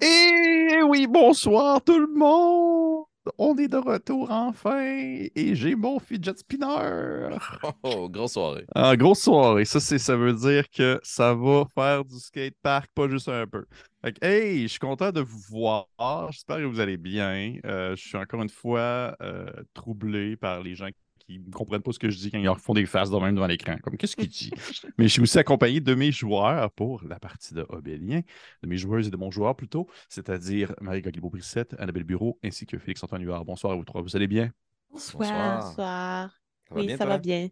Et oui, bonsoir tout le monde! On est de retour enfin et j'ai mon fidget spinner. Oh, grosse soirée. Ah, grosse soirée. Ça, c'est, ça veut dire que ça va faire du skatepark, pas juste un peu. Fait que, hey, je suis content de vous voir. J'espère que vous allez bien. Euh, je suis encore une fois euh, troublé par les gens qui ne comprennent pas ce que je dis quand ils font des faces de même devant l'écran. Comme, qu'est-ce qu'il dit? Mais je suis aussi accompagné de mes joueurs pour la partie de Obélien, de mes joueuses et de mon joueur plutôt, c'est-à-dire Marie Gaglibo-Brissette, Annabelle Bureau, ainsi que Félix-Antoine Huard. Bonsoir à vous trois. Vous allez bien? Bonsoir. Bonsoir. Ça va Oui, bien, ça toi? va bien.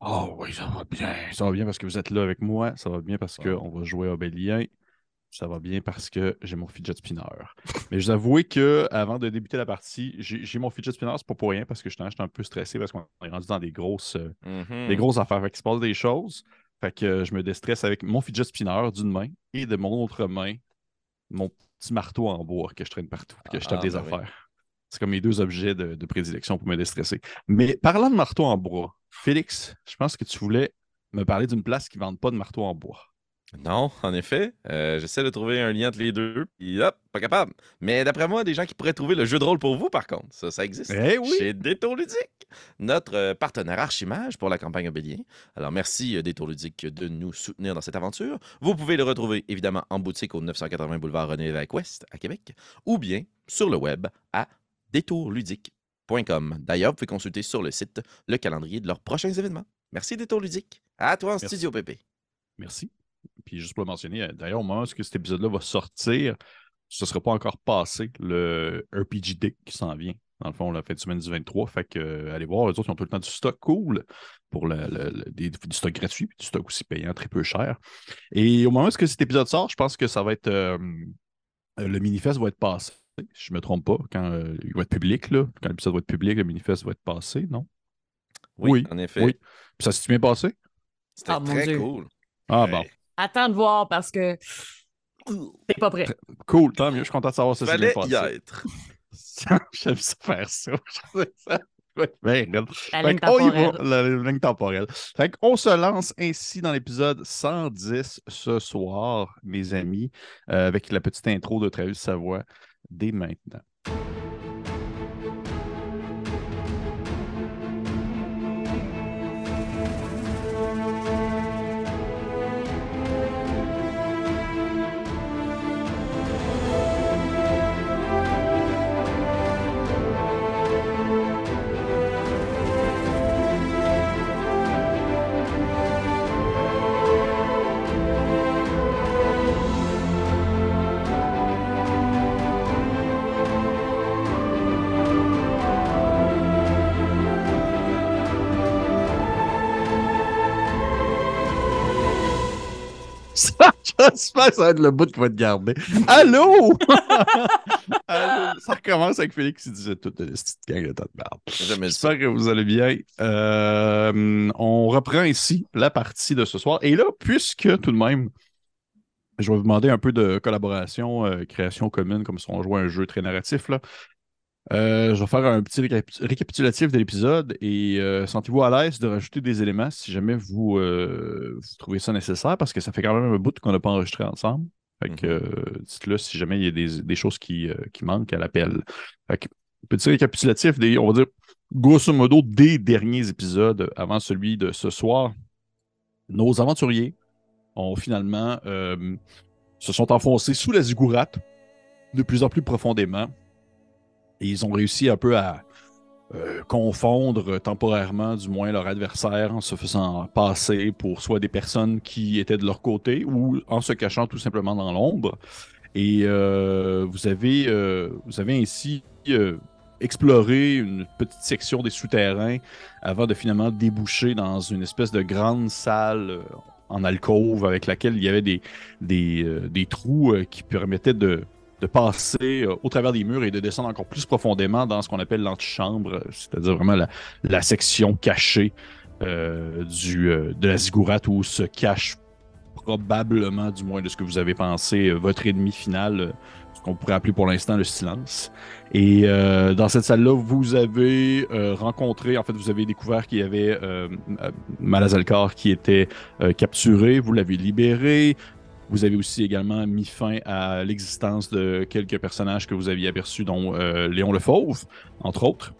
Oh oui, ça va bien. Ça va bien parce que vous êtes là avec moi. Ça va bien parce qu'on va jouer à Obélien. Ça va bien parce que j'ai mon fidget spinner. Mais je vous avoue que avant de débuter la partie, j'ai mon fidget spinner, c'est pas pour rien parce que j'étais j'étais un peu stressé parce qu'on est rendu dans des grosses, euh, Mhm. des grosses affaires. Fait qu'il se passe des choses. Fait que je me déstresse avec mon fidget spinner d'une main et de mon autre main, mon petit marteau en bois que je traîne partout, que je tape Ah, des ben oui. affaires. C'est comme mes deux objets de, de prédilection pour me déstresser. Mais parlant de marteau en bois, Félix, je pense que tu voulais me parler d'une place qui ne vend pas de marteau en bois. Non, en effet. Euh, J'essaie de trouver un lien entre les deux. Puis hop, pas capable. Mais d'après moi, des gens qui pourraient trouver le jeu de rôle pour vous, par contre. Ça, ça existe. Eh oui! Chez Détour Ludique, notre euh, partenaire Archimage pour la campagne Obélien. Alors, merci euh, Détour Ludique de nous soutenir dans cette aventure. Vous pouvez le retrouver évidemment en boutique au 980 boulevard René Lévesque Ouest à Québec ou bien sur le web à détourludique.com. D'ailleurs, vous pouvez consulter sur le site le calendrier de leurs prochains événements. Merci Détour Ludique. À toi en Merci. studio, Pépé. Merci. Puis juste pour le mentionner, euh, d'ailleurs, au moment où cet épisode-là va sortir, ce ne sera pas encore passé le RPG Day qui s'en vient. Dans le fond, la fin de semaine du 23. Fait que, euh, allez voir, les autres, ils ont tout le temps du stock cool pour le, le- le- des- du stock gratuit, puis du stock aussi payant très peu cher. Et au moment où que cet épisode sort, je pense que ça va être. euh, le manifeste va être passé. Si je ne me trompe pas, quand euh, il va être public, là, quand l'épisode va être public, le manifeste va être passé, non? Oui, Oui, en effet. Oui. Puis ça s'est bien passé? C'était Ah, très cool. Ah Ouais. bon. Attends de voir parce que t'es pas prêt. Cool, tant mieux. Je suis content de savoir ça Fallait passé. y être. J'aime ça faire ça. ça. La Fait ligne qu'on y va, temporelle. la, la ligne temporelle. Fait qu'on se lance ainsi dans l'épisode 110 ce soir, mes amis, euh, avec la petite intro de Travis Savoie dès maintenant. J'espère que ça va être le bout qui va te garder. Allô? Allô? Ça recommence avec Félix qui disait toute la petite gang de tas de ça. J'espère que vous allez bien. Euh, on reprend ici la partie de ce soir. Et là, puisque tout de même, je vais vous demander un peu de collaboration, euh, création commune, comme si on jouait à un jeu très narratif. Là. Euh, je vais faire un petit récap- récapitulatif de l'épisode et euh, sentez-vous à l'aise de rajouter des éléments si jamais vous, euh, vous trouvez ça nécessaire parce que ça fait quand même un bout qu'on n'a pas enregistré ensemble. Fait que Mhm. dites-le si jamais il y a des, des choses qui, qui manquent à l'appel. Petit récapitulatif des, on va dire, grosso modo, des derniers épisodes avant celui de ce soir. Nos aventuriers ont finalement se sont enfoncés sous la ziggourate de plus en plus profondément. Et ils ont réussi un peu à euh, confondre temporairement, du moins, leur adversaire en se faisant passer pour soit des personnes qui étaient de leur côté ou en se cachant tout simplement dans l'ombre. Et euh, vous, avez, euh, vous avez ainsi exploré une petite section des souterrains avant de finalement déboucher dans une espèce de grande salle en alcôve avec laquelle il y avait des, des, trous qui permettaient de, de passer euh, au travers des murs et de descendre encore plus profondément dans ce qu'on appelle l'antichambre, c'est-à-dire vraiment la, section cachée euh, du, euh, de la ziggourate où se cache probablement, du moins de ce que vous avez pensé, votre ennemi final, ce qu'on pourrait appeler pour l'instant le silence. Et dans cette salle-là, vous avez rencontré, en fait, vous avez découvert qu'il y avait euh, Malazalcar qui était capturé, vous l'avez libéré. Vous avez aussi également mis fin à l'existence de quelques personnages que vous aviez aperçus, dont euh, Léon le Fauve, entre autres.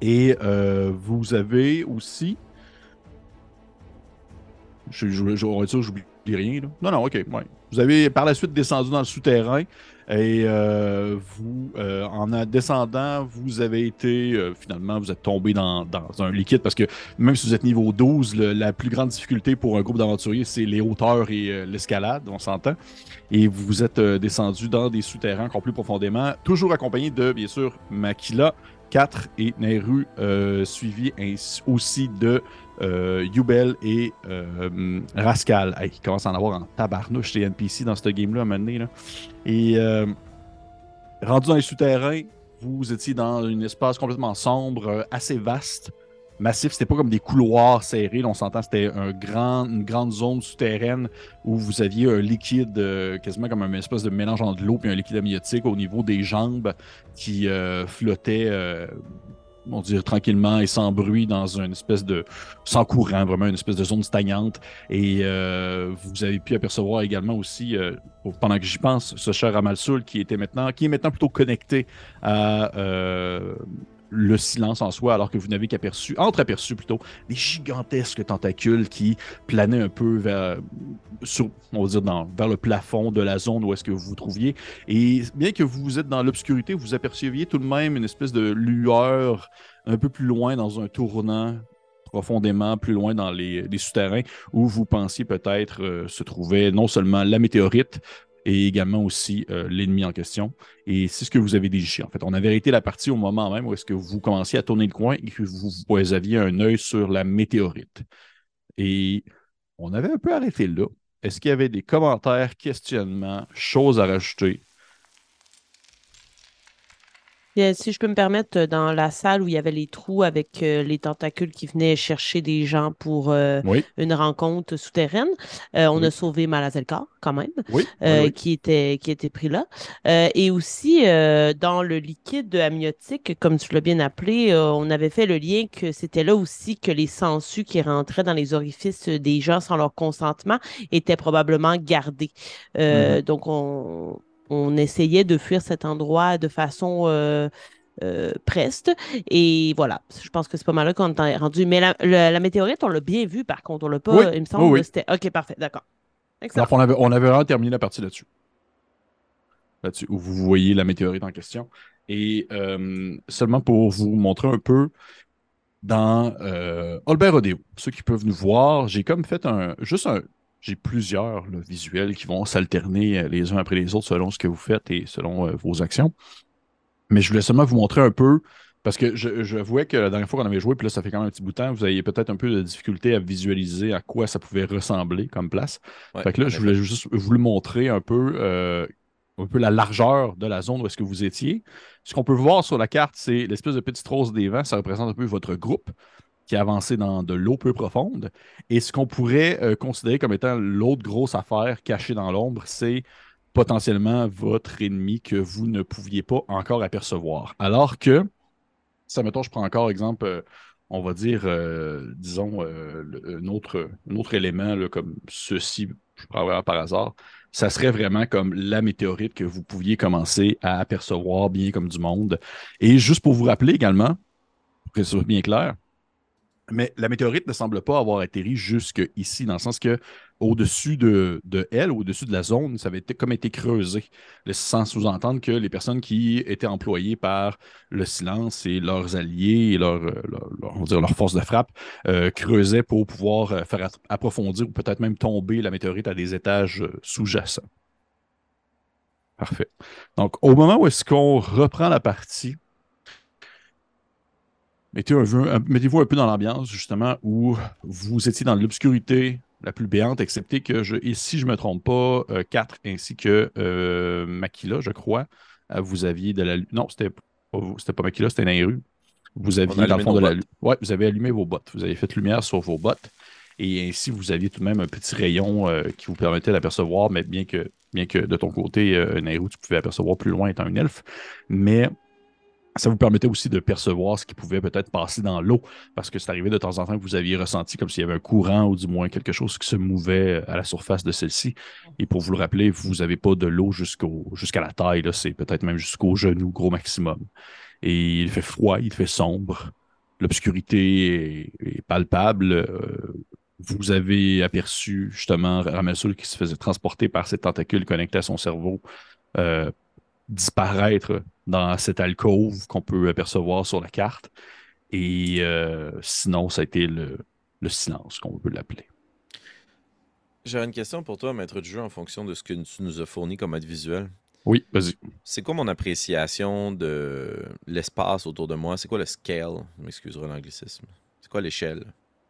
Et euh, vous avez aussi. Je, je, je, j'oublie rien. Là. Non, non, ok. Ouais. Vous avez par la suite descendu dans le souterrain et euh, vous, euh, en descendant, vous avez été, euh, finalement, vous êtes tombé dans, un liquide parce que même si vous êtes niveau 12, le, la plus grande difficulté pour un groupe d'aventuriers, c'est les hauteurs et l'escalade, on s'entend. Et vous vous êtes descendu dans des souterrains encore plus profondément, toujours accompagné de, bien sûr, Makila, 4 et Nehru, euh, suivi aussi de Yubel et euh, Rascal. Hey, il commence à en avoir en tabarnouche les NPC dans ce game-là à un. Et euh, rendu dans les souterrains, vous étiez dans un espace complètement sombre, euh, assez vaste, massif. C'était pas comme des couloirs serrés. on s'entend, c'était un grand, une grande zone souterraine où vous aviez un liquide, euh, quasiment comme un espèce de mélange entre l'eau et un liquide amniotique au niveau des jambes qui euh, flottait, euh, on dirait tranquillement et sans bruit dans une espèce de, sans courant, vraiment une espèce de zone stagnante. Et euh, vous avez pu apercevoir également aussi, euh, pendant que j'y pense, ce cher Amalsoul qui était maintenant, qui est maintenant plutôt connecté à euh, le silence en soi, alors que vous n'avez qu'aperçu, entre-aperçu plutôt, des gigantesques tentacules qui planaient un peu vers, sur, on va dire, dans, vers le plafond de la zone où est-ce que vous vous trouviez. Et bien que vous êtes dans l'obscurité, vous aperceviez tout de même une espèce de lueur un peu plus loin dans un tournant profondément plus loin dans les, souterrains où vous pensiez peut-être euh, se trouvait non seulement la météorite, et également aussi euh, l'ennemi en question. Et c'est ce que vous avez dégiché. En fait, on avait arrêté la partie au moment même où est-ce que vous commenciez à tourner le coin et que vous, vous aviez un œil sur la météorite. Et on avait un peu arrêté là. Est-ce qu'il y avait des commentaires, questionnements, choses à rajouter? Et, si je peux me permettre, euh, dans la salle où il y avait les trous avec euh, les tentacules qui venaient chercher des gens pour euh, Oui, une rencontre souterraine, euh, on Oui. a sauvé Malazelkar quand même, oui, euh, qui était qui était pris là. Euh, et aussi euh, dans le liquide amniotique, comme tu l'as bien appelé, euh, on avait fait le lien que c'était là aussi que les sangsues qui rentraient dans les orifices des gens sans leur consentement étaient probablement gardés. Euh, Mhm. Donc on on essayait de fuir cet endroit de façon euh, euh, preste. Et voilà, je pense que c'est pas mal là qu'on est rendu. Mais la, la- la météorite, on l'a bien vu par contre. On l'a pas, Oui, il me semble, oui, oui. c'était. Ok, parfait, d'accord. Excellent. on avait, on avait vraiment terminé la partie là-dessus. Là-dessus, où vous voyez la météorite en question. Et euh, seulement pour vous montrer un peu, dans euh, Albert Rodeo, ceux qui peuvent nous voir, j'ai comme fait un. Juste un. J'ai plusieurs là, visuels qui vont s'alterner euh, les uns après les autres selon ce que vous faites et selon euh, vos actions. Mais je voulais seulement vous montrer un peu, parce que je, je vois que la dernière fois qu'on avait joué, puis là, ça fait quand même un petit bout de temps, vous aviez peut-être un peu de difficulté à visualiser à quoi ça pouvait ressembler comme place. Ouais, Fait que là, je voulais juste vous le montrer un peu, euh, un peu la largeur de la zone où est-ce que vous étiez. Ce qu'on peut voir sur la carte, c'est l'espèce de petite rose des vents. Ça représente un peu votre groupe qui a avancé dans de l'eau peu profonde. Et ce qu'on pourrait euh, considérer comme étant l'autre grosse affaire cachée dans l'ombre, c'est potentiellement votre ennemi que vous ne pouviez pas encore apercevoir. Alors que, ça, mettons, je prends encore exemple, euh, on va dire, euh, disons, le- un, autre, un autre élément là, comme ceci, je prends vraiment par hasard, ça serait vraiment comme la météorite que vous pouviez commencer à apercevoir bien comme du monde. Et juste pour vous rappeler également, pour que ce soit bien clair, mais la météorite ne semble pas avoir atterri jusque ici, dans le sens que au-dessus de, de elle, au-dessus de la zone, ça avait été, comme été creusé, sans sous-entendre que les personnes qui étaient employées par le silence et leurs alliés et leur, euh, leur, leur- on va dire leur force de frappe euh, creusaient pour pouvoir euh, faire approfondir ou peut-être même tomber la météorite à des étages euh, sous-jacents. Parfait. Donc, au moment où est-ce qu'on reprend la partie, un un- mettez-vous un peu dans l'ambiance, justement, où vous étiez dans l'obscurité la plus béante, excepté que, je, et si je ne me trompe pas, 4 ainsi que euh, Makila, je crois, euh, vous aviez de la... lu- Non, c'était pas, c'était pas Makila, c'était Nairu. Vous aviez, dans le fond, de la... lu- Ouais, vous avez allumé vos bottes. Vous avez fait lumière sur vos bottes. Et ainsi, vous aviez tout de même un petit rayon euh, qui vous permettait d'apercevoir, mais bien que, bien que de ton côté, euh, Nairu, tu pouvais apercevoir plus loin étant une elfe. Mais ça vous permettait aussi de percevoir ce qui pouvait peut-être passer dans l'eau, parce que c'est arrivé de temps en temps que vous aviez ressenti comme s'il y avait un courant ou du moins quelque chose qui se mouvait à la surface de celle-ci. Et pour vous le rappeler, vous n'avez pas de l'eau jusqu'à la taille, c'est peut-être même jusqu'au genou, gros maximum. Et il fait froid, il fait sombre, l'obscurité est, palpable. euh, vous avez aperçu justement Ramelsul qui se faisait transporter par ses tentacules connectés à son cerveau euh, disparaître dans cette alcôve qu'on peut apercevoir sur la carte. Et euh, sinon, ça a été le, le silence, qu'on peut l'appeler. J'aurais une question pour toi, maître du jeu, en fonction de ce que tu nous as fourni comme aide visuelle. Oui, vas-y. C'est quoi mon appréciation de l'espace autour de moi? C'est quoi le scale? Je m'excuserai l'anglicisme. C'est quoi l'échelle?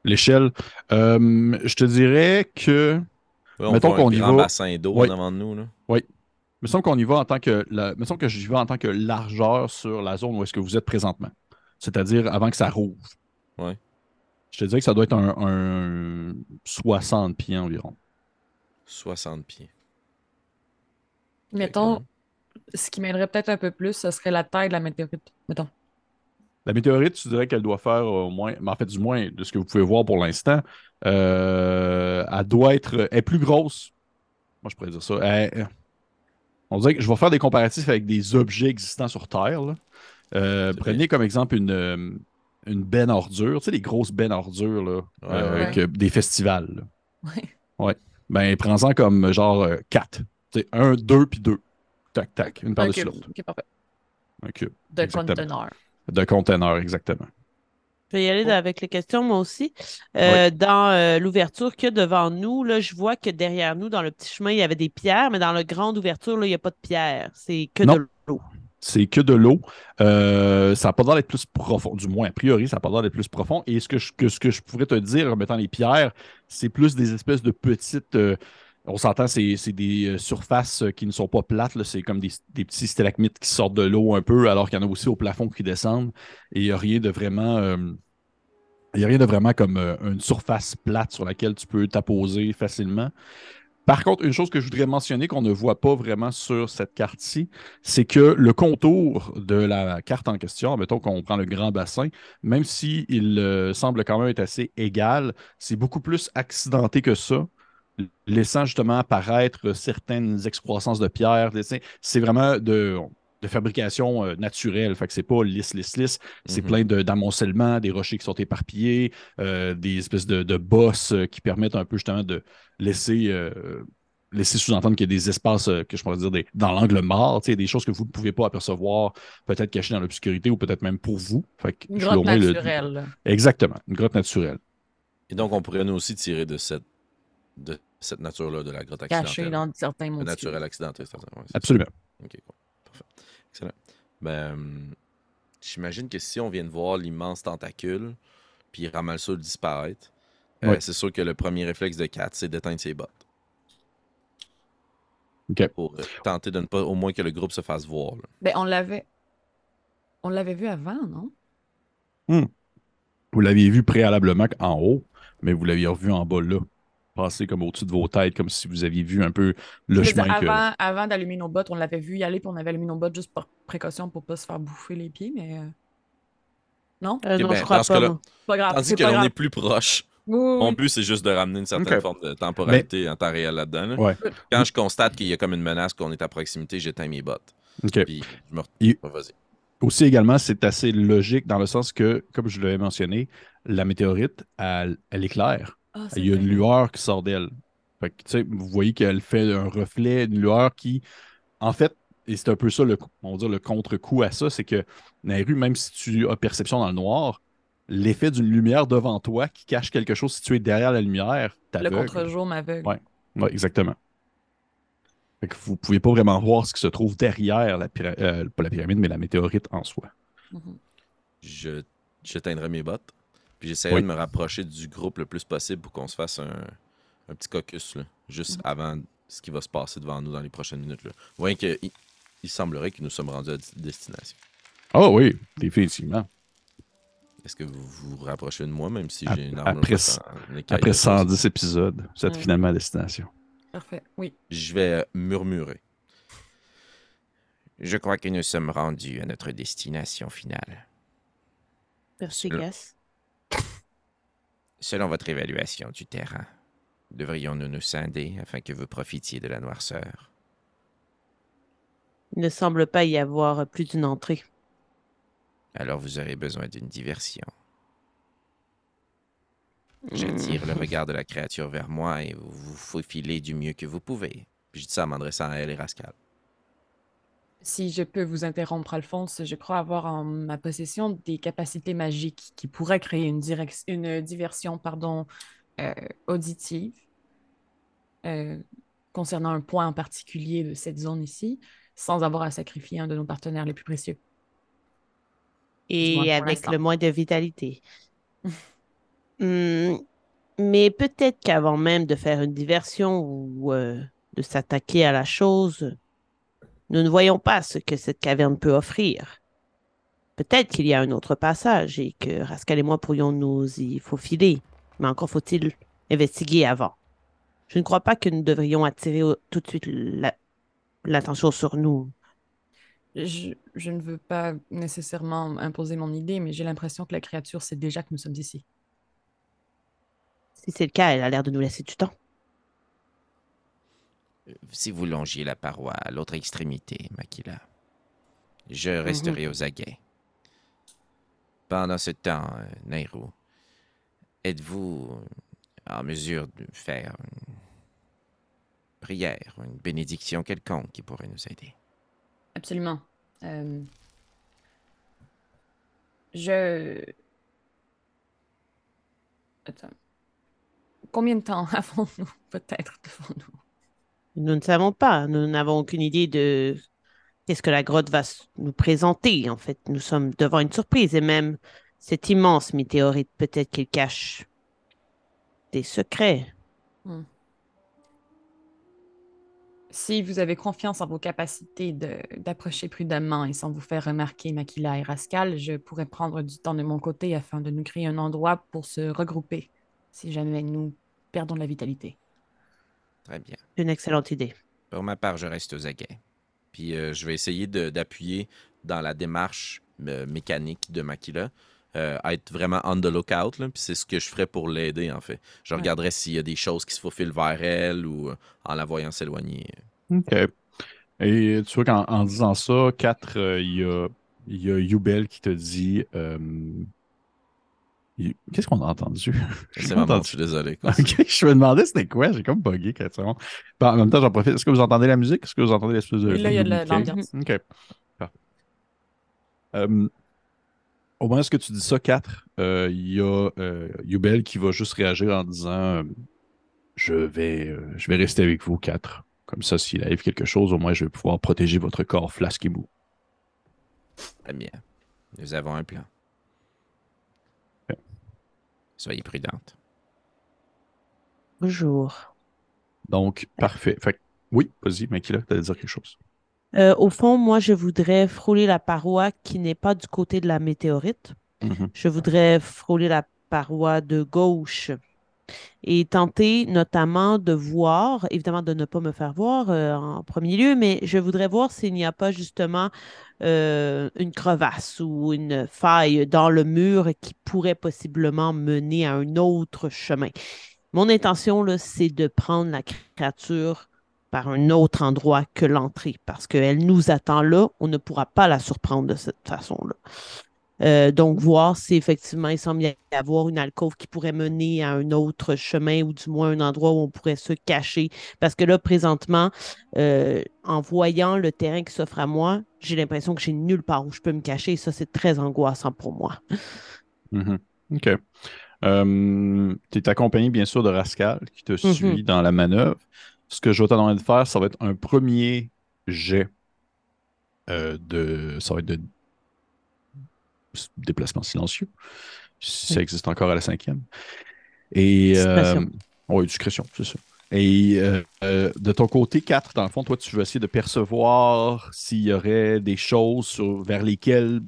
L'échelle, euh, je te dirais que. Ouais, on Mettons qu'on y va- bassin d'eau Oui. nous. Là. Il me semble qu'on y va en tant que. La, il me semble que j'y vais en tant que largeur sur la zone où est-ce que vous êtes présentement. C'est-à-dire avant que ça rouvre. Ouais. Je te dirais que ça doit être un, un 60 pieds environ. 60 pieds. Mettons, ce qui m'aiderait peut-être un peu plus, ce serait la taille de la météorite. Mettons. La météorite, tu dirais qu'elle doit faire au moins, mais en fait, du moins, de ce que vous pouvez voir pour l'instant, euh, elle doit être, elle est plus grosse. Moi, je pourrais dire ça. Elle- on dirait que je vais faire des comparatifs avec des objets existants sur Terre. là. Euh, prenez bien. comme exemple une, euh, une benne ordure, tu sais, les grosses bennes ordures là, Ouais, euh, ouais. que- des festivals. là. Ouais. Ben, prends-en comme genre euh, quatre. Tu sais, un, deux, puis deux. Tac, tac, une Un par-dessus l'autre. Ok, parfait. Un cube De Exactement. conteneur. de conteneur, exactement. Je vais y aller avec les questions, moi aussi. Euh, Dans euh, l'ouverture qu'il y a devant nous, là, je vois que derrière nous, dans le petit chemin, il y avait des pierres, mais dans la grande ouverture, là, il n'y a pas de pierres. C'est que Non. de l'eau. c'est que de l'eau. Euh, ça n'a pas l'air d'être plus profond. Du moins, a priori, ça n'a pas l'air d'être plus profond. Et ce que je, que, ce que je pourrais te dire en mettant les pierres, c'est plus des espèces de petites. On s'entend, c'est des euh, surfaces euh, qui ne sont pas plates. C'est comme des, petits stalagmites qui sortent de l'eau un peu, alors qu'il y en a aussi au plafond qui descendent. Et il n'y a rien de vraiment. euh, il a rien de vraiment comme une surface plate sur laquelle tu peux t'apposer facilement. Par contre, une chose que je voudrais mentionner qu'on ne voit pas vraiment sur cette carte-ci, c'est que le contour de la carte en question, mettons qu'on prend le grand bassin, même s'il semble quand même être assez égal, c'est beaucoup plus accidenté que ça, laissant justement apparaître certaines excroissances de pierre. C'est vraiment de, de fabrication euh, naturelle, fait que c'est pas lisse, lisse, lisse, c'est Mhm. plein de- d'amoncellements, des rochers qui sont éparpillés, euh, des espèces de, de bosses euh, qui permettent un peu justement de laisser, euh, laisser sous-entendre qu'il y a des espaces, que je pourrais dire, des- dans l'angle mort, tu sais, des choses que vous ne pouvez pas apercevoir, peut-être cachées dans l'obscurité ou peut-être même pour vous. Fait que Une grotte le- naturelle. Exactement, une grotte naturelle. Et donc, on pourrait nous aussi tirer de cette, de cette nature-là, de la grotte accidentelle. Cachée dans certains mots. naturel ouais, ça. Absolument. Ok, cool. Parfait. Excellent. Ben, j'imagine que si on vient de voir l'immense tentacule, puis Ramalsul disparaître, euh, c'est sûr que le premier réflexe de Kat, c'est d'éteindre ses bottes. OK. Pour euh, tenter de ne pas, au moins que le groupe se fasse voir. là. Ben, on l'avait. On l'avait vu avant, non? Vous l'aviez vu préalablement en haut, mais vous l'aviez revu en bas là, passer comme au-dessus de vos têtes, comme si vous aviez vu un peu le dire, chemin que. avant avant d'allumer nos bottes, on l'avait vu y aller, puis on avait allumé nos bottes juste par précaution pour pas se faire bouffer les pieds, mais. euh, Non? Euh, non, ben, je crois pas. pas grave. Tandis c'est que l'on est plus proche. Oui, oui, Mon but, c'est juste de ramener une certaine forme de temporalité en temps réel là-dedans. là. Ouais. Quand je constate qu'il y a comme une menace, qu'on est à proximité, j'éteins mes bottes. OK. Puis je me Il- retrouve. Vas-y. Aussi également, c'est assez logique dans le sens que, comme je l'avais mentionné, la météorite, elle, elle éclaire. Ah, Il y a une lueur qui sort d'elle. Fait que, tu sais, vous voyez qu'elle fait un reflet, une lueur qui, en fait, et c'est un peu ça, le, on va dire, le contre-coup à ça, c'est que dans les rues, même si tu as perception dans le noir, l'effet d'une lumière devant toi qui cache quelque chose si tu es derrière la lumière, Le contre-jour m'aveugle. Ouais. Oui, exactement. Fait que vous ne pouvez pas vraiment voir ce qui se trouve derrière la pyramide, pas la pyramide, mais la météorite en soi. Mhm. Je j'éteindrai mes bottes. Puis j'essaierai Oui. de me rapprocher du groupe le plus possible pour qu'on se fasse un, un petit caucus, là, juste Mhm. avant ce qui va se passer devant nous dans les prochaines minutes. Là. Vous voyez qu'il il semblerait que nous sommes rendus à destination. Ah oui, définitivement. Est-ce que vous vous rapprochez de moi, même si j'ai une armure après en Après de choses? 110 épisodes, vous êtes Ouais. finalement à destination. Parfait. Oui. Je vais euh, murmurer. Je crois que nous sommes rendus à notre destination finale. Merci, Le- Gas. Selon votre évaluation du terrain, devrions-nous nous scinder afin que vous profitiez de la noirceur? Il ne semble pas y avoir plus d'une entrée. Alors vous aurez besoin d'une diversion. J'attire le regard de la créature vers moi et vous vous faufilez du mieux que vous pouvez. Puis je dis ça en m'adressant à elle et Rascal. Si je peux vous interrompre, Alphonse, je crois avoir en ma possession des capacités magiques qui pourraient créer une, diversion pardon, euh, auditive euh, concernant un point en particulier de cette zone ici, sans avoir à sacrifier un de nos partenaires les plus précieux. Et avec le moins de vitalité. Hmm, mais peut-être qu'avant même de faire une diversion ou euh, de s'attaquer à la chose, nous ne voyons pas ce que cette caverne peut offrir. Peut-être qu'il y a un autre passage et que Rascal et moi pourrions nous y faufiler, mais encore faut-il investiguer avant. Je ne crois pas que nous devrions attirer tout de suite la- l'attention sur nous. Je, je ne veux pas nécessairement imposer mon idée, mais j'ai l'impression que la créature sait déjà que nous sommes ici. Si c'est le cas, elle a l'air de nous laisser du temps. Si vous longiez la paroi à l'autre extrémité, Makila, je resterai aux aguets. Pendant ce temps, euh, Nairou, êtes-vous en mesure de faire une prière, une bénédiction quelconque qui pourrait nous aider? Absolument. Euh, je. Attends. Combien de temps avons-nous peut-être devant nous? Nous ne savons pas. Nous n'avons aucune idée de qu'est-ce que la grotte va nous présenter. En fait, nous sommes devant une surprise et même cet immense météorite, peut-être qu'il cache des secrets. Si vous avez confiance en vos capacités d'approcher prudemment et sans vous faire remarquer, Makila et Rascal, je pourrais prendre du temps de mon côté afin de nous créer un endroit pour se regrouper si jamais nous perdons de la vitalité. Très bien. Une excellente idée. Pour ma part, je reste aux aguets. Puis euh, je vais essayer de- d'appuyer dans la démarche euh, mécanique de Makila. euh, à être vraiment on the lookout. là, Puis c'est ce que je ferais pour l'aider, en fait. Je Ouais. regarderais s'il y a des choses qui se faufilent vers elle ou euh, en la voyant s'éloigner. OK. Et tu vois qu'en en disant ça, 4, il y a, il y a Yubel qui te dit. Euh, Qu'est-ce qu'on a entendu? C'est pas ma montre, entendu. je suis désolé. je me demandais c'était quoi, j'ai comme bugué 4 secondes. Bon, en même temps, j'en profite. Est-ce que vous entendez la musique? Est-ce que vous entendez l'espèce de. Là, il y a de la- de- l'ambiance. Ok. Parfait. Euh, au moment où tu dis ça, 4, il y a euh, Yubel qui va juste réagir en disant euh, je, vais, euh, je vais rester avec vous, 4. Comme ça, s'il arrive quelque chose, au moins, je vais pouvoir protéger votre corps flasque et mou. Très bien. Nous avons un plan. Soyez prudente. Bonjour. Donc, parfait. Fait que- oui, vas-y, Makila, tu allais dire quelque chose. Euh, au fond, moi, je voudrais frôler la paroi qui n'est pas du côté de la météorite. Mhm. Je voudrais frôler la paroi de gauche et tenter notamment de voir, évidemment de ne pas me faire voir euh, en premier lieu, mais je voudrais voir s'il n'y a pas justement euh, une crevasse ou une faille dans le mur qui pourrait possiblement mener à un autre chemin. Mon intention, c'est de prendre la créature par un autre endroit que l'entrée, parce qu'elle nous attend là, on ne pourra pas la surprendre de cette façon-là. Euh, donc, voir si effectivement il semble y avoir une alcôve qui pourrait mener à un autre chemin ou du moins un endroit où on pourrait se cacher. Parce que là, présentement, euh, en voyant le terrain qui s'offre à moi, j'ai l'impression que j'ai nulle part où je peux me cacher. Et ça, c'est très angoissant pour moi. Mhm. OK. Euh, tu es accompagné, bien sûr, de Rascal qui te suit dans la manœuvre. Ce que je vais te demander de faire, ça va être un premier jet de. Ça va être de déplacement silencieux, si ça existe encore à la cinquième. Et. Discrétion. oui, discrétion, c'est ça. Et euh, euh, de ton côté, 4, dans le fond, toi, tu veux essayer de percevoir s'il y aurait des choses sur- vers lesquelles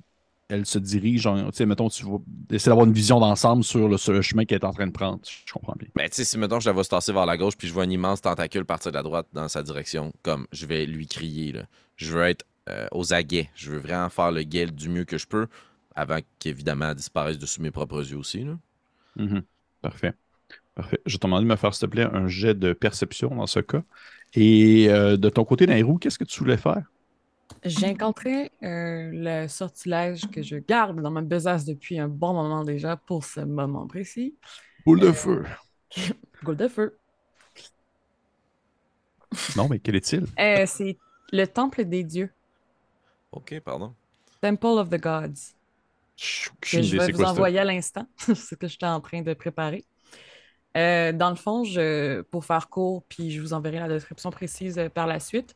elle se dirige. en- Tu sais, mettons, tu vas essayer d'avoir une vision d'ensemble sur le, sur le chemin qu'elle est en train de prendre. Je comprends bien. Ben, tu sais, si mettons je la vois se tasser vers la gauche, puis je vois un immense tentacule partir de la droite dans sa direction, comme je vais lui crier, là. Je veux être euh, aux aguets. Je veux vraiment faire le guet du mieux que je peux avant qu'évidemment elle disparaisse de sous mes propres yeux aussi. là. Mhm. Parfait. Parfait. Je te demande de me faire, s'il te plaît, un jet de perception dans ce cas. Et euh, de ton côté, Nairou, qu'est-ce que tu voulais faire? J'ai rencontré euh, le sortilège que je garde dans ma besace depuis un bon moment déjà pour ce moment précis. Boule de Euh, feu. Goule de feu. Non, mais quel est-il? Euh, c'est le temple des dieux. Ok, pardon. Temple of the Gods. Que je vais vous envoyer à l'instant. ce que j'étais en train de préparer. Euh, dans le fond, je, pour faire court, puis je vous enverrai la description précise euh, par la suite,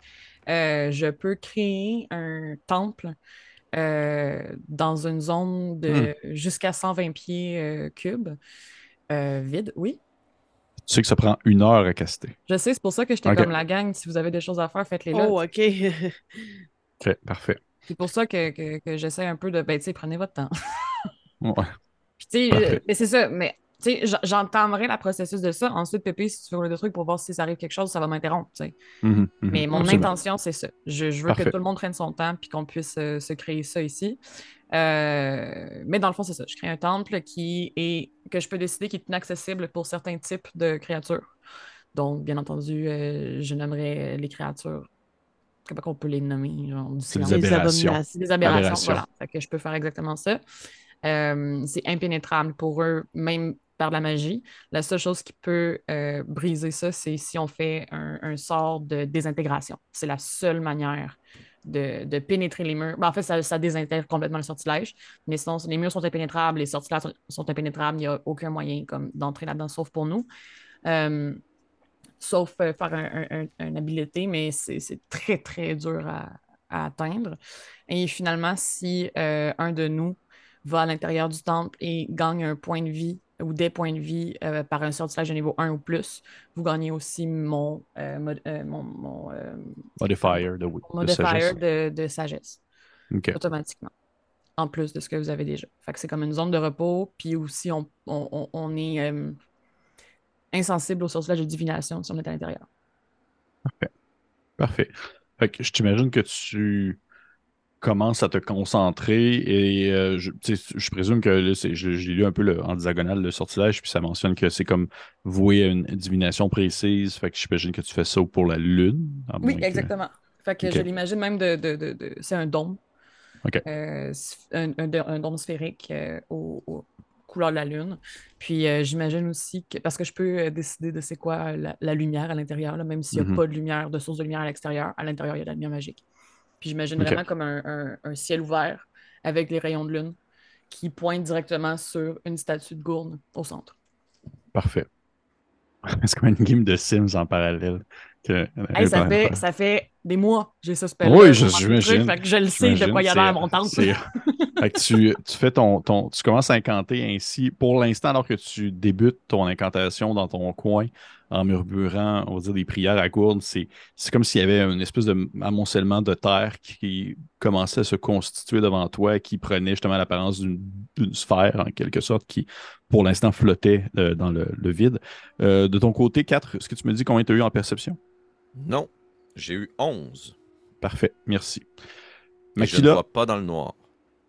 euh, je peux créer un temple euh, dans une zone de jusqu'à 120 pieds euh, cubes. euh, vide, oui. Tu sais que ça prend une heure à caster. Je sais, c'est pour ça que j'étais Ok. comme la gang. Si vous avez des choses à faire, faites-les là. Oh, OK. OK, parfait. C'est pour ça que, que, que j'essaie un peu de. Ben, tu sais, prenez votre temps. Ouais. Puis, tu sais, mais c'est ça, mais tu sais, j'entamerai le processus de ça. Ensuite, Pépé, si tu veux des trucs pour voir si ça arrive quelque chose, ça va m'interrompre, tu sais. Mhm, mhm. Mais mon Absolument. intention, c'est ça. Je, je veux Parfait. que tout le monde prenne son temps puis qu'on puisse euh, se créer ça ici. Euh, mais dans le fond, c'est ça. Je crée un temple qui est que je peux décider qui est inaccessible pour certains types de créatures. Donc, bien entendu, euh, je nommerai les créatures. Comment on peut les nommer? genre, C'est des. Les aberrations. Des aberrations, Aberrations. voilà. Fait que je peux faire exactement ça. Euh, c'est impénétrable pour eux, même par la magie. La seule chose qui peut euh, briser ça, c'est si on fait un, un sort de désintégration. C'est la seule manière de, de pénétrer les murs. Ben, en fait, ça, ça désintègre complètement le sortilège. Mais sinon, les murs sont impénétrables, les sortilèges sont, sont impénétrables. Il n'y a aucun moyen comme, d'entrer là-dedans, sauf pour nous. Euh, sauf euh, faire un, un- un- une habilité, mais c'est très, très dur à, à atteindre. Et finalement, si euh, un de nous va à l'intérieur du temple et gagne un point de vie ou des points de vie euh, par un sortilège de niveau 1 ou plus, vous gagnez aussi mon, euh, mod- mon, mon, Modifier de, sagesse. de, de sagesse, OK. automatiquement, en plus de ce que vous avez déjà. Fait que c'est comme une zone de repos, puis aussi on, on- on- on est euh, insensible au sortilège de divination si on est à l'intérieur. Parfait. Fait que je t'imagine que tu commences à te concentrer et euh, je, présume que là, je- lu un peu le- en diagonale le sortilège, puis ça mentionne que c'est comme voué à une divination précise. Fait que j'imagine que tu fais ça pour la lune. Oui, que- exactement. Fait que je l'imagine même de, de- de- de- c'est un dôme. Euh, un, un dô- un dôme sphérique euh, aux couleurs de la lune. Puis euh, j'imagine aussi que, parce que je peux euh, décider de c'est quoi la, la lumière à l'intérieur, là, même s'il n'y a Mhm. pas de lumière, de source de lumière à l'extérieur, à l'intérieur, il y a de la lumière magique. Puis j'imagine vraiment comme un, un- un ciel ouvert avec les rayons de lune qui pointent directement sur une statue de gourne au centre. Parfait. C'est comme une game de Sims en parallèle. Que... Hey, ça, fait, ça fait des mois j'ai ça spell Oui, je- j'imagine. Fait que je le sais de quoi il y a l'air mon Fait que tu, tu fais ton, ton. Tu commences à incanter ainsi. Pour l'instant, alors que tu débutes ton incantation dans ton coin en murmurant, on va dire, des prières à gourde, c'est c'est comme s'il y avait une espèce de amoncellement de terre qui commençait à se constituer devant toi, qui prenait justement l'apparence d'une d'une sphère, en quelque sorte, qui, pour l'instant, flottait euh, dans le, le vide. Euh, de ton côté, 4, est-ce que tu me dis combien tu as eu en perception? Non, j'ai eu 11. Parfait, merci. Et je ne vois pas dans le noir.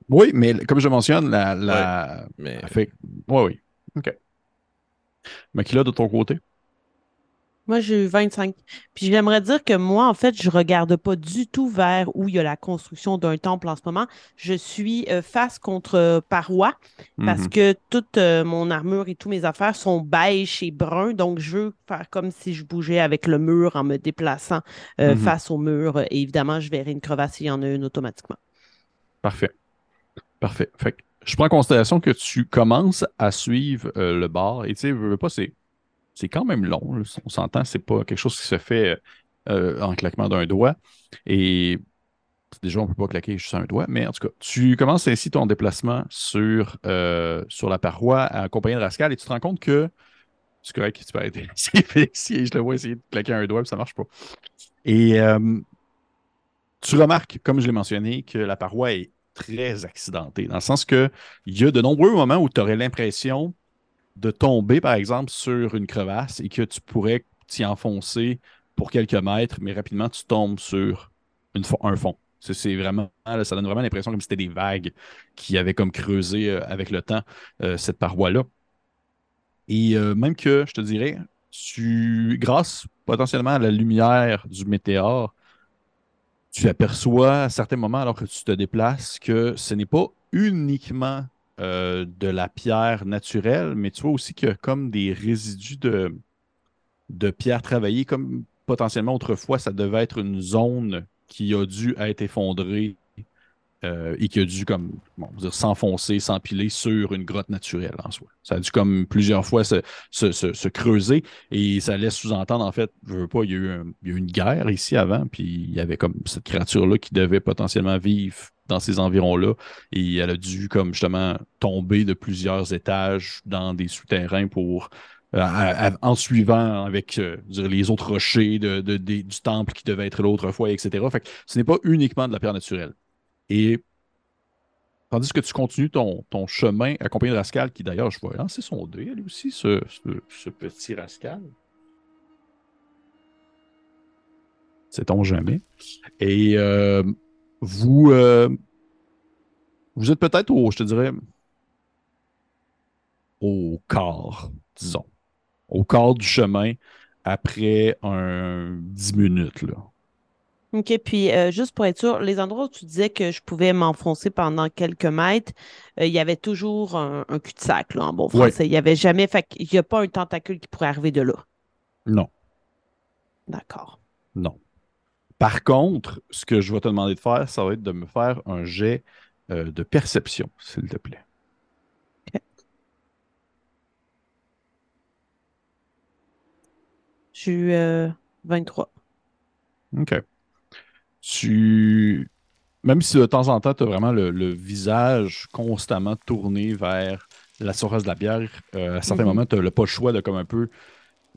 oui, mais comme je mentionne, la, la, Mais fait. Oui, oui. OK. Makila, de ton côté? Moi, j'ai eu 25. Puis j'aimerais dire que moi, en fait, je regarde pas du tout vers où il y a la construction d'un temple en ce moment. Je suis euh, face contre euh, paroi parce Mhm. que toute euh, mon armure et tous mes affaires sont beige et brun. Donc, je veux faire comme si je bougeais avec le mur en me déplaçant euh, Mhm. face au mur. Et évidemment, je verrai une crevasse s'il y en a une automatiquement. Parfait. Parfait. Fait que je prends en considération que tu commences à suivre le bar. Et tu sais, veux, veux pas, c'est, c'est quand même long. On s'entend, c'est pas quelque chose qui se fait euh, en claquement d'un doigt. Et déjà, on peut pas claquer juste un doigt. Mais en tout cas, tu commences ainsi ton déplacement sur, euh, sur la paroi accompagné de Rascal et tu te rends compte que c'est correct, tu peux arrêter. Félix, je le vois essayer de claquer un doigt, ça marche pas. Et euh, tu remarques, comme je l'ai mentionné, que la paroi est très accidentée, dans le sens que il y a de nombreux moments où tu aurais l'impression de tomber, par exemple, sur une crevasse et que tu pourrais t'y enfoncer pour quelques mètres, mais rapidement, tu tombes sur un fond. C'est vraiment, ça donne vraiment l'impression comme c'était des vagues qui avaient comme creusé euh, avec le temps euh, cette paroi-là. Et euh, même que, je te dirais, tu, grâce potentiellement à la lumière du météore, tu aperçois à certains moments, alors que tu te déplaces, que ce n'est pas uniquement euh, de la pierre naturelle, mais tu vois aussi qu'il y a comme des résidus de, de pierre travaillée, comme potentiellement autrefois, ça devait être une zone qui a dû être effondrée euh, et qui a dû comme bon, dire, s'enfoncer, s'empiler sur une grotte naturelle en soi. Ça a dû comme plusieurs fois se, se- se- se creuser et ça laisse sous-entendre, en fait, je veux pas, il y, a eu une guerre ici avant, puis il y avait comme cette créature-là qui devait potentiellement vivre dans ces environs-là et elle a dû comme justement tomber de plusieurs étages dans des souterrains pour euh, en suivant avec euh, les autres rochers de- du temple qui devait être là autrefois, etc. Fait que ce n'est pas uniquement de la pierre naturelle. Et tandis que tu continues ton, ton chemin accompagné de Rascal, qui d'ailleurs, je vois lancer son dé, lui aussi, ce, ce- ce petit Rascal. Sait-on jamais. Et euh, vous, euh, vous êtes peut-être au, je te dirais, au quart, disons. Au quart du chemin après un 10 minutes, là. OK, puis euh, juste pour être sûr, les endroits où tu disais que je pouvais m'enfoncer pendant quelques mètres, euh, il y avait toujours un, un cul-de-sac, là, en bon Ouais. français. Il n'y avait jamais, fait qu'il n'y a pas un tentacule qui pourrait arriver de là. Non. D'accord. Non. Par contre, ce que je vais te demander de faire, ça va être de me faire un jet euh, de perception, s'il te plaît. Je suis euh, 23. OK. Tu. Même si de temps en temps, tu as vraiment le, le visage constamment tourné vers la surface de la bière, euh, à certains Mhm. moments, tu n'as pas le choix de comme un peu.